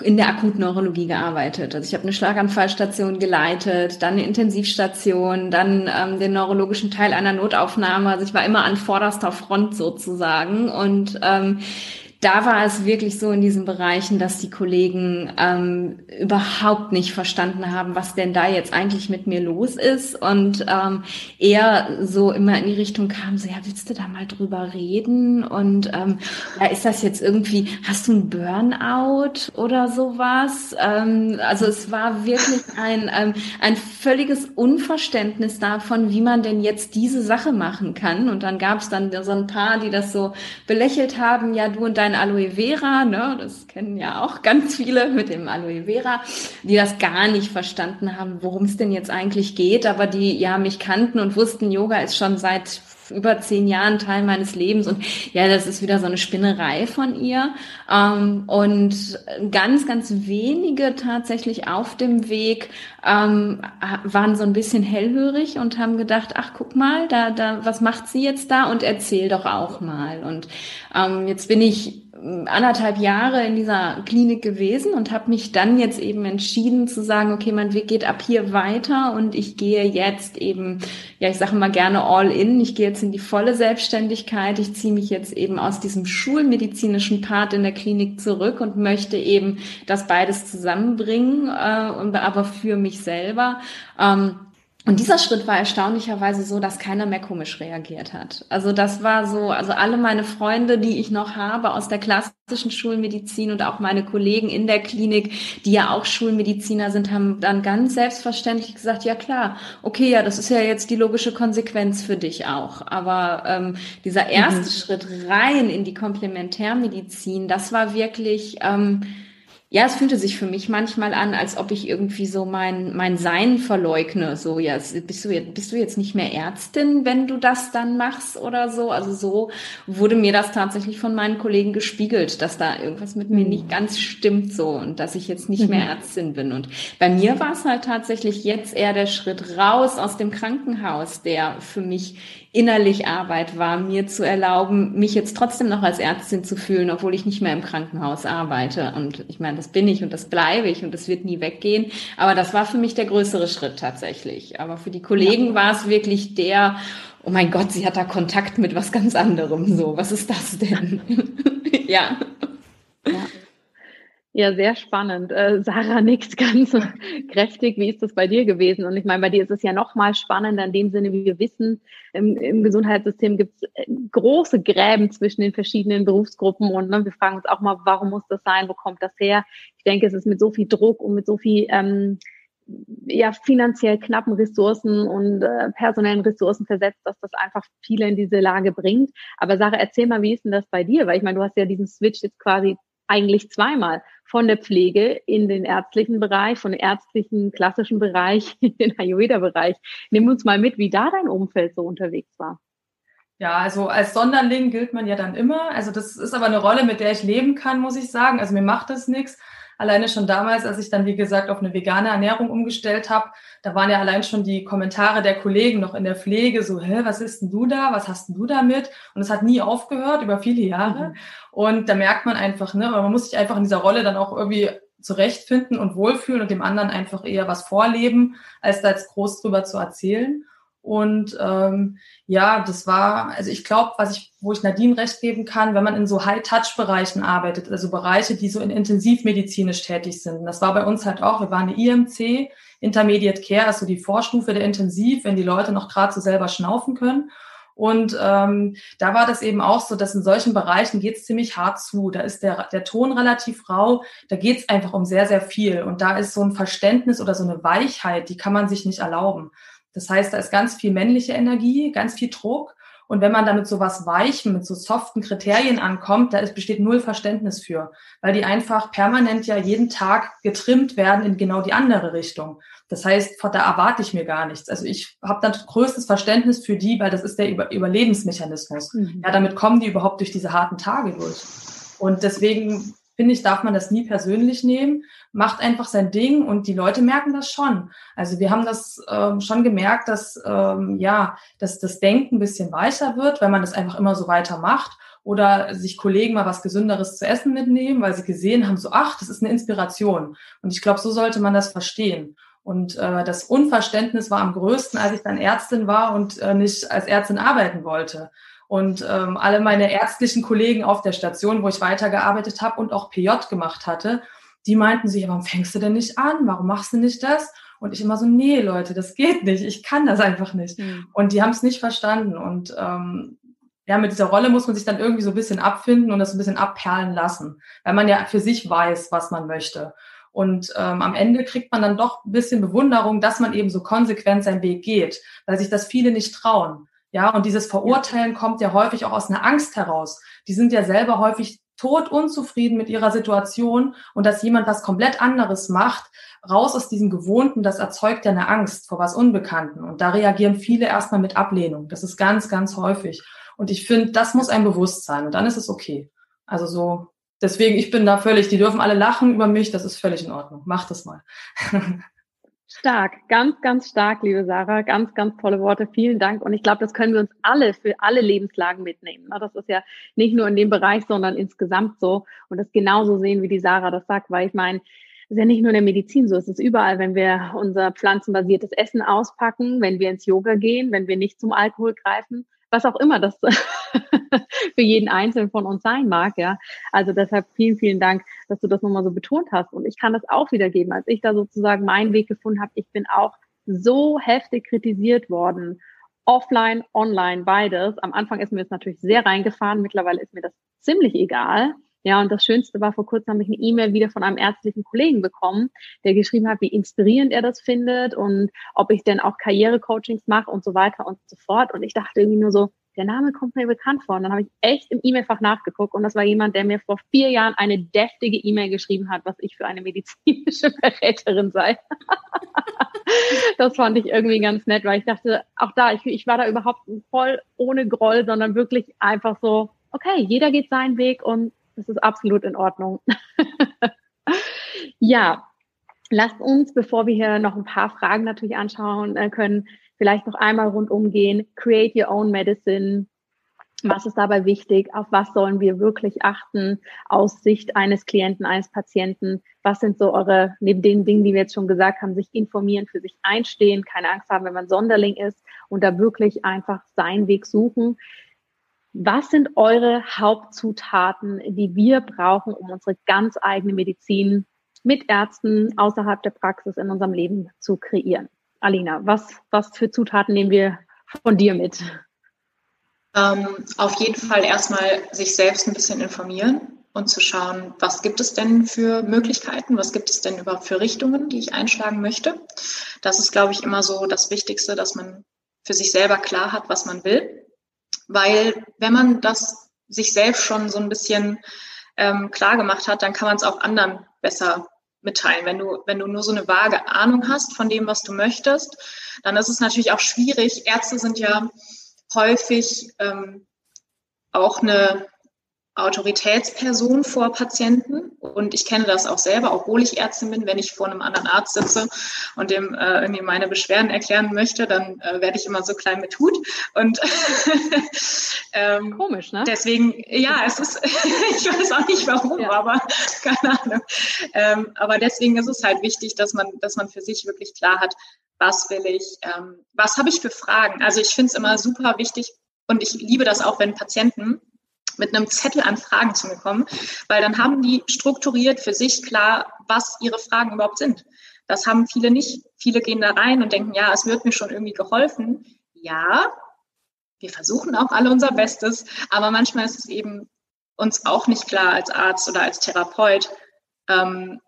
in der Akutneurologie gearbeitet. Also ich habe eine Schlaganfallstation geleitet, dann eine Intensivstation, dann ähm, den neurologischen Teil einer Notaufnahme. Also ich war immer an vorderster Front sozusagen. Und ähm, da war es wirklich so in diesen Bereichen, dass die Kollegen ähm, überhaupt nicht verstanden haben, was denn da jetzt eigentlich mit mir los ist. Und ähm, eher so immer in die Richtung kam, so ja, willst du da mal drüber reden? Und ähm, ja, ist das jetzt irgendwie, hast du ein Burnout oder sowas? Ähm, also es war wirklich ein, ähm, ein völliges Unverständnis davon, wie man denn jetzt diese Sache machen kann. Und dann gab es dann so ein paar, die das so belächelt haben, ja, du und dein mein Aloe Vera, ne, das kennen ja auch ganz viele mit dem Aloe Vera, die das gar nicht verstanden haben, worum es denn jetzt eigentlich geht, aber die ja mich kannten und wussten, Yoga ist schon seit über zehn Jahren Teil meines Lebens und ja, das ist wieder so eine Spinnerei von ihr. Ähm, und ganz, ganz wenige tatsächlich auf dem Weg ähm, waren so ein bisschen hellhörig und haben gedacht, ach guck mal, da, da, was macht sie jetzt da und erzähl doch auch mal. Und ähm, jetzt bin ich anderthalb Jahre in dieser Klinik gewesen und habe mich dann jetzt eben entschieden zu sagen, okay, mein Weg geht ab hier weiter und ich gehe jetzt eben, ja, ich sage mal gerne all in, ich gehe jetzt in die volle Selbstständigkeit, ich ziehe mich jetzt eben aus diesem schulmedizinischen Part in der Klinik zurück und möchte eben das beides zusammenbringen, äh, aber für mich selber. Ähm, und dieser Schritt war erstaunlicherweise so, dass keiner mehr komisch reagiert hat. Also das war so, also alle meine Freunde, die ich noch habe aus der klassischen Schulmedizin und auch meine Kollegen in der Klinik, die ja auch Schulmediziner sind, haben dann ganz selbstverständlich gesagt, ja klar, okay, ja, das ist ja jetzt die logische Konsequenz für dich auch. Aber ähm, dieser erste mhm. Schritt rein in die Komplementärmedizin, das war wirklich... Ähm, ja, es fühlte sich für mich manchmal an, als ob ich irgendwie so mein, mein Sein verleugne. So, ja, bist du, jetzt, bist du jetzt nicht mehr Ärztin, wenn du das dann machst oder so? Also so wurde mir das tatsächlich von meinen Kollegen gespiegelt, dass da irgendwas mit mir nicht mhm. ganz stimmt so und dass ich jetzt nicht mehr mhm. Ärztin bin. Und bei mir war es halt tatsächlich jetzt eher der Schritt raus aus dem Krankenhaus, der für mich innerlich Arbeit war, mir zu erlauben, mich jetzt trotzdem noch als Ärztin zu fühlen, obwohl ich nicht mehr im Krankenhaus arbeite. Und ich meine, das bin ich und das bleibe ich und das wird nie weggehen. Aber das war für mich der größere Schritt tatsächlich. Aber für die Kollegen ja. war es wirklich der, oh mein Gott, sie hat da Kontakt mit was ganz anderem. So, was ist das denn? ja. ja. Ja, sehr spannend. Äh, Sarah nickt ganz kräftig. Wie ist das bei dir gewesen? Und ich meine, bei dir ist es ja noch mal spannender in dem Sinne, wie wir wissen, im, im Gesundheitssystem gibt es äh, große Gräben zwischen den verschiedenen Berufsgruppen. Und ne, wir fragen uns auch mal, warum muss das sein? Wo kommt das her? Ich denke, es ist mit so viel Druck und mit so viel ähm, ja, finanziell knappen Ressourcen und äh, personellen Ressourcen versetzt, dass das einfach viele in diese Lage bringt. Aber Sarah, erzähl mal, wie ist denn das bei dir? Weil ich meine, du hast ja diesen Switch jetzt quasi eigentlich zweimal von der Pflege in den ärztlichen Bereich, von dem ärztlichen klassischen Bereich in den Ayurveda-Bereich. Nimm uns mal mit, wie da dein Umfeld so unterwegs war. Ja, also als Sonderling gilt man ja dann immer. Also das ist aber eine Rolle, mit der ich leben kann, muss ich sagen. Also mir macht das nichts. Alleine schon damals, als ich dann, wie gesagt, auf eine vegane Ernährung umgestellt habe, da waren ja allein schon die Kommentare der Kollegen noch in der Pflege so, hä, was ist denn du da? Was hast denn du damit? Und es hat nie aufgehört über viele Jahre. Mhm. Und da merkt man einfach, ne, man muss sich einfach in dieser Rolle dann auch irgendwie zurechtfinden und wohlfühlen und dem anderen einfach eher was vorleben, als da jetzt groß drüber zu erzählen. Und ähm, ja, das war, also ich glaube, was ich, wo ich Nadine recht geben kann, wenn man in so High-Touch-Bereichen arbeitet, also Bereiche, die so in intensivmedizinisch tätig sind. Das war bei uns halt auch, wir waren eine IMC, Intermediate Care, also die Vorstufe der Intensiv, wenn die Leute noch gerade so selber schnaufen können. Und ähm, da war das eben auch so, dass in solchen Bereichen geht es ziemlich hart zu. Da ist der, der Ton relativ rau, da geht es einfach um sehr, sehr viel. Und da ist so ein Verständnis oder so eine Weichheit, die kann man sich nicht erlauben. Das heißt, da ist ganz viel männliche Energie, ganz viel Druck. Und wenn man damit so was Weichen, mit so soften Kriterien ankommt, da ist, besteht null Verständnis für, weil die einfach permanent ja jeden Tag getrimmt werden in genau die andere Richtung. Das heißt, da erwarte ich mir gar nichts. Also ich habe dann größtes Verständnis für die, weil das ist der Über Überlebensmechanismus. Mhm. Ja, damit kommen die überhaupt durch diese harten Tage durch. Und deswegen finde ich, darf man das nie persönlich nehmen, macht einfach sein Ding und die Leute merken das schon. Also wir haben das ähm, schon gemerkt, dass ähm, ja, dass das Denken ein bisschen weicher wird, wenn man das einfach immer so weitermacht oder sich Kollegen mal was Gesünderes zu essen mitnehmen, weil sie gesehen haben, so ach, das ist eine Inspiration. Und ich glaube, so sollte man das verstehen. Und äh, das Unverständnis war am größten, als ich dann Ärztin war und äh, nicht als Ärztin arbeiten wollte. Und ähm, alle meine ärztlichen Kollegen auf der Station, wo ich weitergearbeitet habe und auch PJ gemacht hatte, die meinten sich, warum fängst du denn nicht an? Warum machst du nicht das? Und ich immer so, nee, Leute, das geht nicht. Ich kann das einfach nicht. Mhm. Und die haben es nicht verstanden. Und ähm, ja, mit dieser Rolle muss man sich dann irgendwie so ein bisschen abfinden und das ein bisschen abperlen lassen, weil man ja für sich weiß, was man möchte. Und ähm, am Ende kriegt man dann doch ein bisschen Bewunderung, dass man eben so konsequent seinen Weg geht, weil sich das viele nicht trauen. Ja, und dieses Verurteilen kommt ja häufig auch aus einer Angst heraus. Die sind ja selber häufig tot unzufrieden mit ihrer Situation und dass jemand was komplett anderes macht, raus aus diesem Gewohnten, das erzeugt ja eine Angst vor was Unbekannten. Und da reagieren viele erstmal mit Ablehnung. Das ist ganz, ganz häufig. Und ich finde, das muss ein Bewusstsein und dann ist es okay. Also so, deswegen, ich bin da völlig, die dürfen alle lachen über mich, das ist völlig in Ordnung. Mach das mal. Stark, ganz, ganz stark, liebe Sarah. Ganz, ganz tolle Worte. Vielen Dank. Und ich glaube, das können wir uns alle für alle Lebenslagen mitnehmen. Das ist ja nicht nur in dem Bereich, sondern insgesamt so. Und das genauso sehen, wie die Sarah das sagt, weil ich meine, es ist ja nicht nur in der Medizin so, es ist überall, wenn wir unser pflanzenbasiertes Essen auspacken, wenn wir ins Yoga gehen, wenn wir nicht zum Alkohol greifen, was auch immer das für jeden Einzelnen von uns sein mag, ja. Also deshalb vielen, vielen Dank, dass du das nochmal so betont hast. Und ich kann das auch wiedergeben, als ich da sozusagen meinen Weg gefunden habe. Ich bin auch so heftig kritisiert worden. Offline, online, beides. Am Anfang ist mir das natürlich sehr reingefahren. Mittlerweile ist mir das ziemlich egal. Ja, und das Schönste war, vor kurzem habe ich eine E-Mail wieder von einem ärztlichen Kollegen bekommen, der geschrieben hat, wie inspirierend er das findet und ob ich denn auch Karrierecoachings mache und so weiter und so fort. Und ich dachte irgendwie nur so, der Name kommt mir bekannt vor. Und dann habe ich echt im E-Mail-Fach nachgeguckt und das war jemand, der mir vor vier Jahren eine deftige E-Mail geschrieben hat, was ich für eine medizinische Verräterin sei. das fand ich irgendwie ganz nett, weil ich dachte, auch da, ich, ich war da überhaupt voll ohne Groll, sondern wirklich einfach so, okay, jeder geht seinen Weg und das ist absolut in Ordnung. ja, lasst uns, bevor wir hier noch ein paar Fragen natürlich anschauen äh, können, vielleicht noch einmal rundum gehen. Create your own medicine. Was ist dabei wichtig? Auf was sollen wir wirklich achten aus Sicht eines Klienten, eines Patienten? Was sind so eure, neben den Dingen, die wir jetzt schon gesagt haben, sich informieren, für sich einstehen, keine Angst haben, wenn man Sonderling ist und da wirklich einfach seinen Weg suchen. Was sind eure Hauptzutaten, die wir brauchen, um unsere ganz eigene Medizin mit Ärzten außerhalb der Praxis in unserem Leben zu kreieren? Alina, was, was für Zutaten nehmen wir von dir mit? Ähm, auf jeden Fall erstmal sich selbst ein bisschen informieren und zu schauen, was gibt es denn für Möglichkeiten, was gibt es denn überhaupt für Richtungen, die ich einschlagen möchte. Das ist, glaube ich, immer so das Wichtigste, dass man für sich selber klar hat, was man will weil wenn man das sich selbst schon so ein bisschen ähm, klar gemacht hat, dann kann man es auch anderen besser mitteilen. Wenn du, wenn du nur so eine vage Ahnung hast von dem, was du möchtest, dann ist es natürlich auch schwierig. Ärzte sind ja häufig ähm, auch eine Autoritätsperson vor Patienten. Und ich kenne das auch selber, obwohl ich Ärztin bin, wenn ich vor einem anderen Arzt sitze und dem äh, irgendwie meine Beschwerden erklären möchte, dann äh, werde ich immer so klein mit Hut. Und ähm, komisch, ne? Deswegen, ja, es ist, ich weiß auch nicht warum, ja. aber keine Ahnung. Ähm, aber deswegen ist es halt wichtig, dass man, dass man für sich wirklich klar hat, was will ich, ähm, was habe ich für Fragen. Also ich finde es immer super wichtig und ich liebe das auch, wenn Patienten mit einem Zettel an Fragen zu mir kommen, weil dann haben die strukturiert für sich klar, was ihre Fragen überhaupt sind. Das haben viele nicht. Viele gehen da rein und denken, ja, es wird mir schon irgendwie geholfen. Ja, wir versuchen auch alle unser Bestes, aber manchmal ist es eben uns auch nicht klar als Arzt oder als Therapeut, ähm,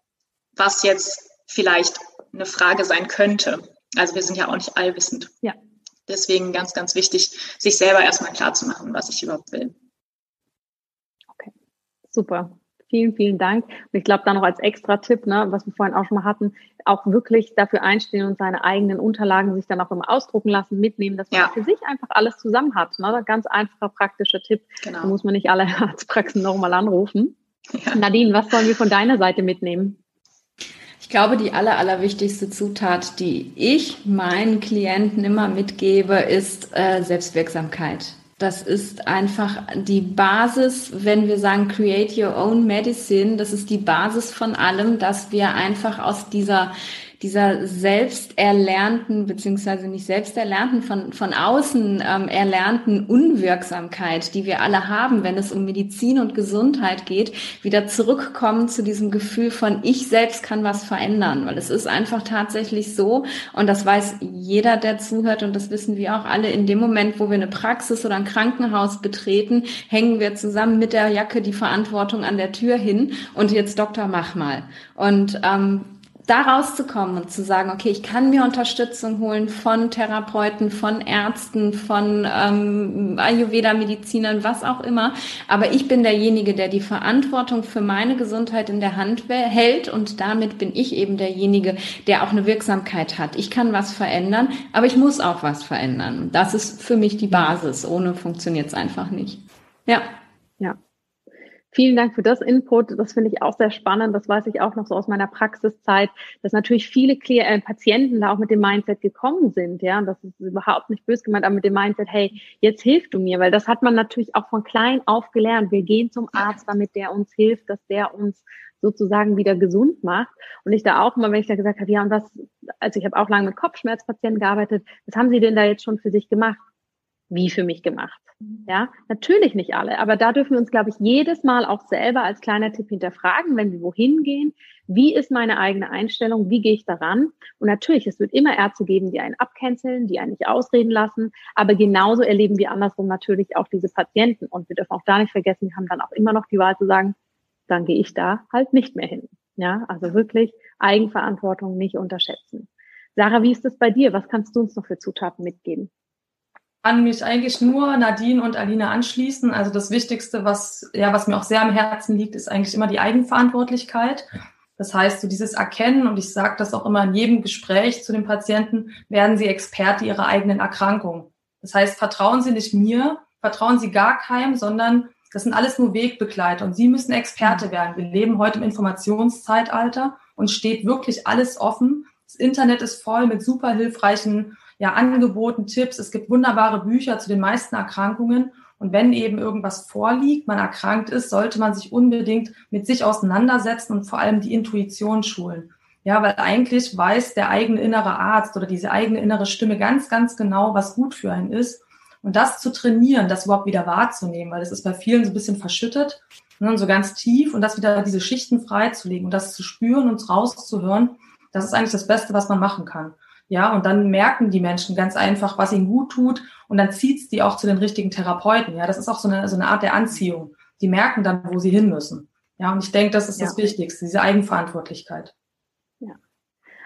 was jetzt vielleicht eine Frage sein könnte. Also wir sind ja auch nicht allwissend. Ja. Deswegen ganz, ganz wichtig, sich selber erstmal klar zu machen, was ich überhaupt will. Super. Vielen, vielen Dank. Und ich glaube, da noch als extra Tipp, ne, was wir vorhin auch schon mal hatten, auch wirklich dafür einstehen und seine eigenen Unterlagen sich dann auch immer ausdrucken lassen, mitnehmen, dass man ja. für sich einfach alles zusammen hat. Ne? Ganz einfacher, praktischer Tipp. Genau. Da muss man nicht alle Arztpraxen nochmal anrufen. Ja. Nadine, was sollen wir von deiner Seite mitnehmen? Ich glaube, die aller, allerwichtigste Zutat, die ich meinen Klienten immer mitgebe, ist äh, Selbstwirksamkeit. Das ist einfach die Basis, wenn wir sagen Create Your Own Medicine, das ist die Basis von allem, dass wir einfach aus dieser dieser selbst erlernten, beziehungsweise nicht selbst erlernten, von, von außen ähm, erlernten Unwirksamkeit, die wir alle haben, wenn es um Medizin und Gesundheit geht, wieder zurückkommen zu diesem Gefühl von ich selbst kann was verändern, weil es ist einfach tatsächlich so und das weiß jeder, der zuhört und das wissen wir auch alle, in dem Moment, wo wir eine Praxis oder ein Krankenhaus betreten, hängen wir zusammen mit der Jacke die Verantwortung an der Tür hin und jetzt Doktor, mach mal. Und ähm, da rauszukommen und zu sagen, okay, ich kann mir Unterstützung holen von Therapeuten, von Ärzten, von ähm, Ayurveda-Medizinern, was auch immer. Aber ich bin derjenige, der die Verantwortung für meine Gesundheit in der Hand hält und damit bin ich eben derjenige, der auch eine Wirksamkeit hat. Ich kann was verändern, aber ich muss auch was verändern. Das ist für mich die Basis. Ohne funktioniert es einfach nicht. Ja. Ja, Vielen Dank für das Input. Das finde ich auch sehr spannend. Das weiß ich auch noch so aus meiner Praxiszeit, dass natürlich viele äh, Patienten da auch mit dem Mindset gekommen sind. Ja, und das ist überhaupt nicht böse gemeint, aber mit dem Mindset, hey, jetzt hilfst du mir, weil das hat man natürlich auch von klein auf gelernt. Wir gehen zum Arzt, damit der uns hilft, dass der uns sozusagen wieder gesund macht. Und ich da auch immer, wenn ich da gesagt habe, ja, und was, also ich habe auch lange mit Kopfschmerzpatienten gearbeitet, was haben Sie denn da jetzt schon für sich gemacht? Wie für mich gemacht? Mhm. Ja, natürlich nicht alle, aber da dürfen wir uns, glaube ich, jedes Mal auch selber als kleiner Tipp hinterfragen, wenn wir wohin gehen. Wie ist meine eigene Einstellung? Wie gehe ich daran? Und natürlich, es wird immer Ärzte geben, die einen abcanceln, die einen nicht ausreden lassen. Aber genauso erleben wir andersrum natürlich auch diese Patienten. Und wir dürfen auch da nicht vergessen, wir haben dann auch immer noch die Wahl zu sagen, dann gehe ich da halt nicht mehr hin. Ja, also wirklich Eigenverantwortung nicht unterschätzen. Sarah, wie ist das bei dir? Was kannst du uns noch für Zutaten mitgeben? Kann mich eigentlich nur Nadine und Alina anschließen. Also das Wichtigste, was, ja, was mir auch sehr am Herzen liegt, ist eigentlich immer die Eigenverantwortlichkeit. Das heißt, so dieses Erkennen, und ich sage das auch immer in jedem Gespräch zu den Patienten, werden sie Experte ihrer eigenen Erkrankung. Das heißt, vertrauen Sie nicht mir, vertrauen Sie gar keinem, sondern das sind alles nur Wegbegleiter und Sie müssen Experte werden. Wir leben heute im Informationszeitalter und steht wirklich alles offen. Das Internet ist voll mit super hilfreichen ja, Angeboten, Tipps. Es gibt wunderbare Bücher zu den meisten Erkrankungen. Und wenn eben irgendwas vorliegt, man erkrankt ist, sollte man sich unbedingt mit sich auseinandersetzen und vor allem die Intuition schulen. Ja, weil eigentlich weiß der eigene innere Arzt oder diese eigene innere Stimme ganz, ganz genau, was gut für einen ist. Und das zu trainieren, das überhaupt wieder wahrzunehmen, weil es ist bei vielen so ein bisschen verschüttet, ne, so ganz tief und das wieder diese Schichten freizulegen und das zu spüren und rauszuhören, das ist eigentlich das Beste, was man machen kann. Ja, und dann merken die Menschen ganz einfach, was ihnen gut tut und dann zieht's die auch zu den richtigen Therapeuten. Ja, das ist auch so eine, so eine Art der Anziehung. Die merken dann, wo sie hin müssen. Ja, und ich denke, das ist ja. das Wichtigste, diese Eigenverantwortlichkeit. Ja,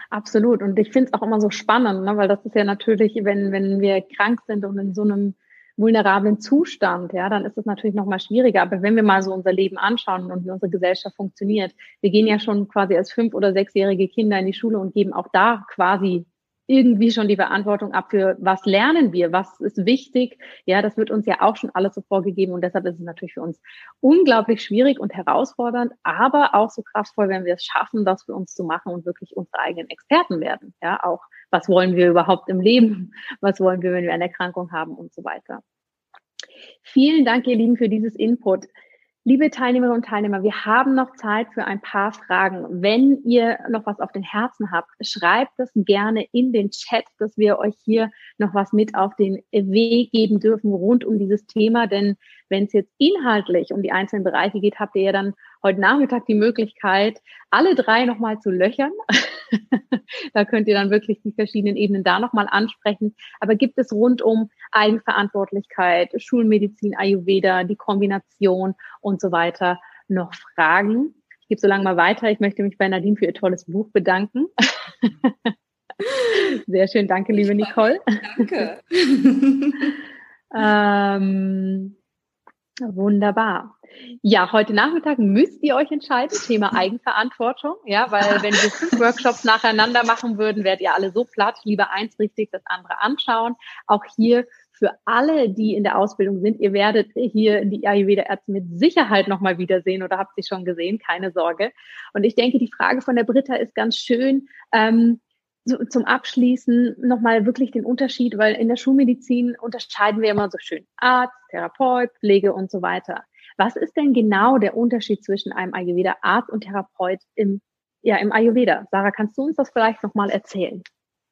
absolut. Und ich finde es auch immer so spannend, ne? weil das ist ja natürlich, wenn, wenn wir krank sind und in so einem vulnerablen Zustand, ja, dann ist es natürlich noch mal schwieriger. Aber wenn wir mal so unser Leben anschauen und wie unsere Gesellschaft funktioniert, wir gehen ja schon quasi als fünf- oder sechsjährige Kinder in die Schule und geben auch da quasi irgendwie schon die Verantwortung ab für was lernen wir, was ist wichtig. Ja, das wird uns ja auch schon alles so vorgegeben und deshalb ist es natürlich für uns unglaublich schwierig und herausfordernd, aber auch so kraftvoll, wenn wir es schaffen, das für uns zu machen und wirklich unsere eigenen Experten werden. Ja, auch was wollen wir überhaupt im Leben? Was wollen wir, wenn wir eine Erkrankung haben und so weiter. Vielen Dank, ihr Lieben, für dieses Input. Liebe Teilnehmerinnen und Teilnehmer, wir haben noch Zeit für ein paar Fragen. Wenn ihr noch was auf den Herzen habt, schreibt das gerne in den Chat, dass wir euch hier noch was mit auf den Weg geben dürfen rund um dieses Thema. Denn wenn es jetzt inhaltlich um die einzelnen Bereiche geht, habt ihr ja dann heute Nachmittag die Möglichkeit, alle drei nochmal zu löchern. da könnt ihr dann wirklich die verschiedenen Ebenen da nochmal ansprechen. Aber gibt es rund um Eigenverantwortlichkeit, Schulmedizin, Ayurveda, die Kombination und so weiter noch Fragen? Ich gebe so lange mal weiter. Ich möchte mich bei Nadine für ihr tolles Buch bedanken. Sehr schön, danke, liebe Nicole. Danke. ähm, Wunderbar. Ja, heute Nachmittag müsst ihr euch entscheiden, Thema Eigenverantwortung. Ja, weil wenn wir fünf Workshops nacheinander machen würden, wärt ihr alle so platt. Lieber eins richtig, das andere anschauen. Auch hier für alle, die in der Ausbildung sind, ihr werdet hier die Ayurveda-Ärzte mit Sicherheit nochmal wiedersehen oder habt sie schon gesehen, keine Sorge. Und ich denke, die Frage von der Britta ist ganz schön. Ähm, so, zum Abschließen nochmal wirklich den Unterschied, weil in der Schulmedizin unterscheiden wir immer so schön Arzt, Therapeut, Pflege und so weiter. Was ist denn genau der Unterschied zwischen einem Ayurveda-Arzt und Therapeut im, ja, im Ayurveda? Sarah, kannst du uns das vielleicht nochmal erzählen?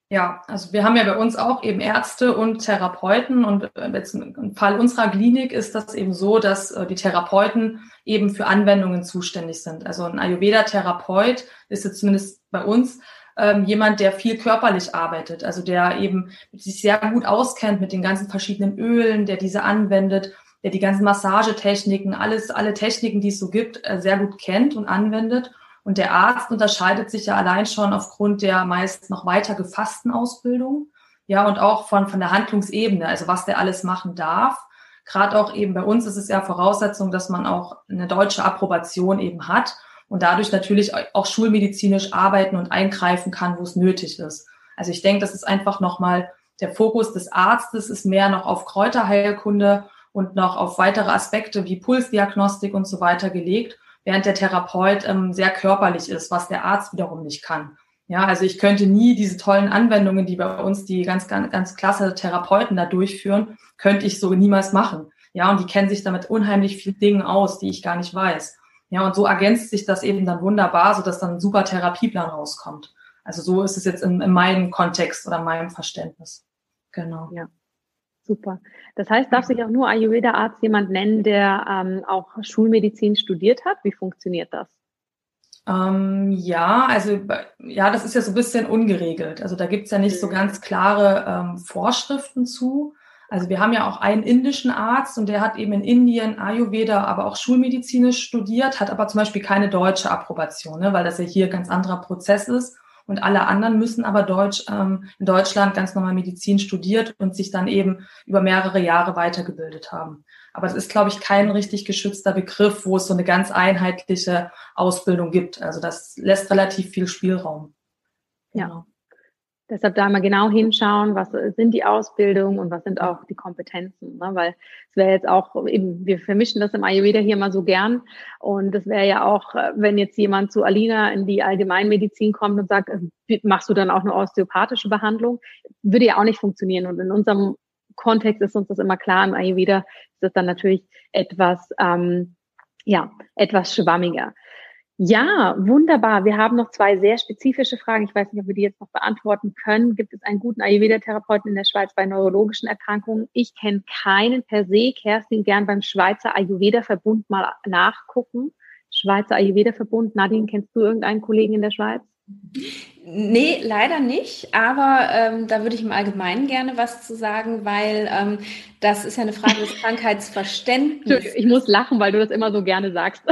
Ja, also wir haben ja bei uns auch eben Ärzte und Therapeuten und im Fall unserer Klinik ist das eben so, dass äh, die Therapeuten eben für Anwendungen zuständig sind. Also ein Ayurveda-Therapeut ist jetzt zumindest bei uns ähm, jemand, der viel körperlich arbeitet, also der eben sich sehr gut auskennt mit den ganzen verschiedenen Ölen, der diese anwendet, der die ganzen Massagetechniken, alles, alle Techniken, die es so gibt, äh, sehr gut kennt und anwendet. Und der Arzt unterscheidet sich ja allein schon aufgrund der meist noch weiter gefassten Ausbildung. Ja, und auch von, von der Handlungsebene, also was der alles machen darf. Gerade auch eben bei uns ist es ja Voraussetzung, dass man auch eine deutsche Approbation eben hat und dadurch natürlich auch schulmedizinisch arbeiten und eingreifen kann, wo es nötig ist. Also ich denke, das ist einfach nochmal der Fokus des Arztes ist mehr noch auf Kräuterheilkunde und noch auf weitere Aspekte wie Pulsdiagnostik und so weiter gelegt, während der Therapeut ähm, sehr körperlich ist, was der Arzt wiederum nicht kann. Ja, also ich könnte nie diese tollen Anwendungen, die bei uns die ganz, ganz, ganz klasse Therapeuten da durchführen, könnte ich so niemals machen. Ja, und die kennen sich damit unheimlich viel Dingen aus, die ich gar nicht weiß. Ja, und so ergänzt sich das eben dann wunderbar, so dass dann ein super Therapieplan rauskommt. Also so ist es jetzt in, in meinem Kontext oder meinem Verständnis. Genau. Ja. Super. Das heißt, darf sich auch nur Ayurveda-Arzt jemand nennen, der ähm, auch Schulmedizin studiert hat? Wie funktioniert das? Ähm, ja, also ja, das ist ja so ein bisschen ungeregelt. Also da gibt's ja nicht so ganz klare ähm, Vorschriften zu. Also wir haben ja auch einen indischen Arzt und der hat eben in Indien Ayurveda, aber auch schulmedizinisch studiert, hat aber zum Beispiel keine deutsche Approbation, ne, weil das ja hier ganz anderer Prozess ist. Und alle anderen müssen aber Deutsch, ähm, in Deutschland ganz normal Medizin studiert und sich dann eben über mehrere Jahre weitergebildet haben. Aber es ist, glaube ich, kein richtig geschützter Begriff, wo es so eine ganz einheitliche Ausbildung gibt. Also das lässt relativ viel Spielraum. Ja. Deshalb da mal genau hinschauen, was sind die Ausbildungen und was sind auch die Kompetenzen. Ne? Weil es wäre jetzt auch eben, wir vermischen das im Ayurveda hier mal so gern. Und es wäre ja auch, wenn jetzt jemand zu Alina in die Allgemeinmedizin kommt und sagt, äh, machst du dann auch eine osteopathische Behandlung? Würde ja auch nicht funktionieren. Und in unserem Kontext ist uns das immer klar. Im Ayurveda ist das dann natürlich etwas, ähm, ja, etwas schwammiger. Ja, wunderbar. Wir haben noch zwei sehr spezifische Fragen. Ich weiß nicht, ob wir die jetzt noch beantworten können. Gibt es einen guten Ayurveda-Therapeuten in der Schweiz bei neurologischen Erkrankungen? Ich kenne keinen per se. Kerstin, gern beim Schweizer Ayurveda-Verbund mal nachgucken. Schweizer Ayurveda-Verbund. Nadine, kennst du irgendeinen Kollegen in der Schweiz? Nee, leider nicht, aber ähm, da würde ich im Allgemeinen gerne was zu sagen, weil ähm, das ist ja eine Frage des Krankheitsverständnisses. Ich muss lachen, weil du das immer so gerne sagst.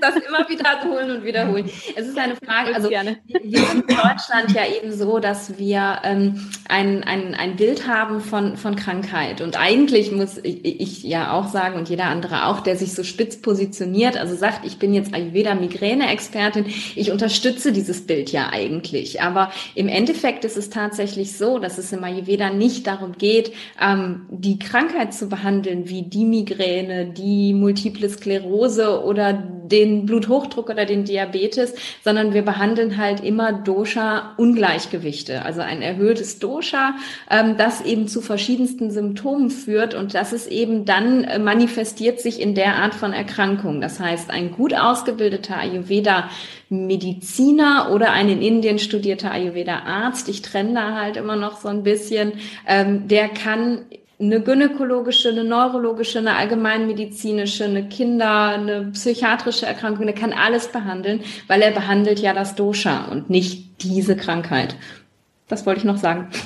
Das immer wiederholen und wiederholen. Es ist eine Frage, also gerne. wir sind in Deutschland ja eben so, dass wir ähm, ein, ein, ein Bild haben von, von Krankheit. Und eigentlich muss ich, ich ja auch sagen und jeder andere auch, der sich so spitz positioniert, also sagt, ich bin jetzt Ayurveda-Migräne-Expertin, ich unterstütze dieses Bild ja eigentlich. Aber im Endeffekt ist es tatsächlich so, dass es im Ayurveda nicht darum geht, ähm, die Krankheit Krankheit zu behandeln, wie die Migräne, die Multiple Sklerose oder den Bluthochdruck oder den Diabetes, sondern wir behandeln halt immer Dosha-Ungleichgewichte, also ein erhöhtes Dosha, ähm, das eben zu verschiedensten Symptomen führt und das ist eben dann äh, manifestiert sich in der Art von Erkrankung. Das heißt, ein gut ausgebildeter Ayurveda Mediziner oder ein in Indien studierter Ayurveda-Arzt, ich trenne da halt immer noch so ein bisschen, ähm, der kann eine gynäkologische, eine neurologische, eine allgemeinmedizinische, eine Kinder, eine psychiatrische Erkrankung, der kann alles behandeln, weil er behandelt ja das Dosha und nicht diese Krankheit. Das wollte ich noch sagen.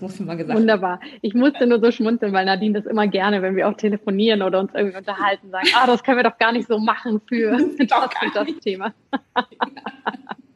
Das muss mal gesagt Wunderbar. Ich musste nur so schmunzeln, weil Nadine das immer gerne, wenn wir auch telefonieren oder uns irgendwie unterhalten, sagen, ah, das können wir doch gar nicht so machen für das und das Thema.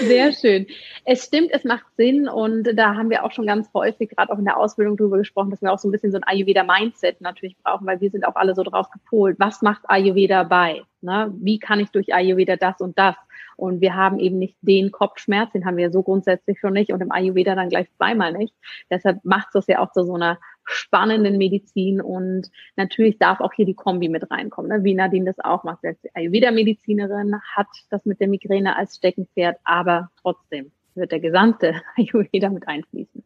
Sehr schön. Es stimmt, es macht Sinn und da haben wir auch schon ganz häufig, gerade auch in der Ausbildung drüber gesprochen, dass wir auch so ein bisschen so ein Ayurveda-Mindset natürlich brauchen, weil wir sind auch alle so drauf gepolt. Was macht Ayurveda bei? Ne? Wie kann ich durch Ayurveda das und das? Und wir haben eben nicht den Kopfschmerz, den haben wir so grundsätzlich schon nicht und im Ayurveda dann gleich zweimal nicht. Deshalb macht es das ja auch zu so einer spannenden Medizin und natürlich darf auch hier die Kombi mit reinkommen, ne? wie Nadine das auch macht. Ist Ayurveda-Medizinerin, hat das mit der Migräne als Steckenpferd, aber trotzdem wird der gesamte Ayurveda mit einfließen.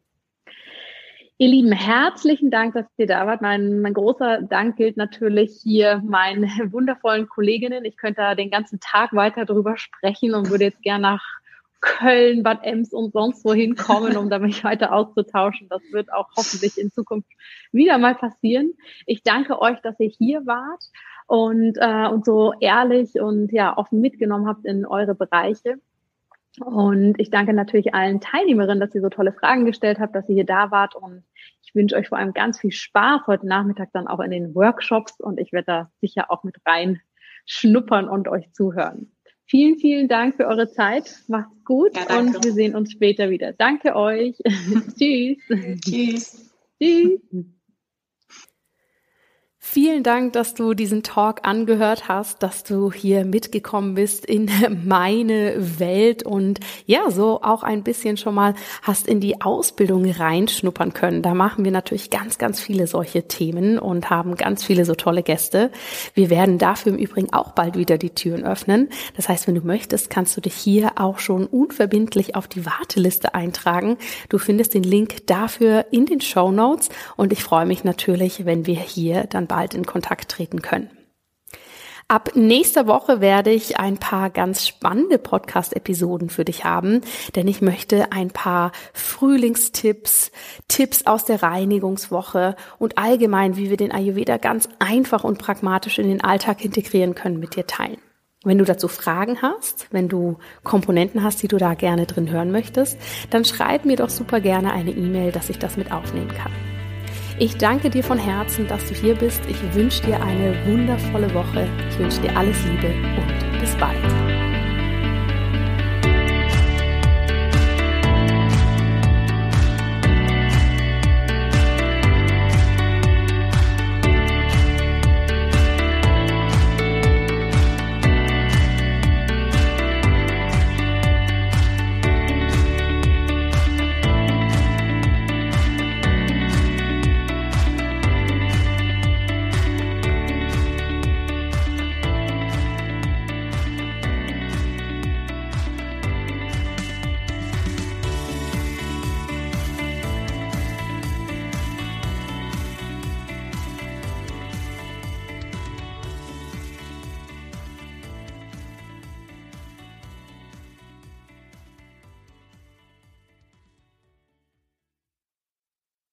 Ihr Lieben, herzlichen Dank, dass ihr da wart. Mein, mein großer Dank gilt natürlich hier meinen wundervollen Kolleginnen. Ich könnte da den ganzen Tag weiter drüber sprechen und würde jetzt gerne nach Köln, Bad Ems und sonst wohin kommen, um da mich weiter auszutauschen. Das wird auch hoffentlich in Zukunft wieder mal passieren. Ich danke euch, dass ihr hier wart und, äh, und so ehrlich und ja offen mitgenommen habt in eure Bereiche. Und ich danke natürlich allen Teilnehmerinnen, dass ihr so tolle Fragen gestellt habt, dass ihr hier da wart. Und ich wünsche euch vor allem ganz viel Spaß heute Nachmittag dann auch in den Workshops. Und ich werde da sicher auch mit rein schnuppern und euch zuhören. Vielen, vielen Dank für eure Zeit. Macht's gut ja, und wir sehen uns später wieder. Danke euch. Tschüss. Tschüss. Tschüss. Vielen Dank, dass du diesen Talk angehört hast, dass du hier mitgekommen bist in meine Welt und ja, so auch ein bisschen schon mal hast in die Ausbildung reinschnuppern können. Da machen wir natürlich ganz, ganz viele solche Themen und haben ganz viele so tolle Gäste. Wir werden dafür im Übrigen auch bald wieder die Türen öffnen. Das heißt, wenn du möchtest, kannst du dich hier auch schon unverbindlich auf die Warteliste eintragen. Du findest den Link dafür in den Show Notes und ich freue mich natürlich, wenn wir hier dann bald bald in Kontakt treten können. Ab nächster Woche werde ich ein paar ganz spannende Podcast-Episoden für dich haben, denn ich möchte ein paar Frühlingstipps, Tipps aus der Reinigungswoche und allgemein, wie wir den Ayurveda ganz einfach und pragmatisch in den Alltag integrieren können, mit dir teilen. Wenn du dazu Fragen hast, wenn du Komponenten hast, die du da gerne drin hören möchtest, dann schreib mir doch super gerne eine E-Mail, dass ich das mit aufnehmen kann. Ich danke dir von Herzen, dass du hier bist. Ich wünsche dir eine wundervolle Woche. Ich wünsche dir alles Liebe und bis bald.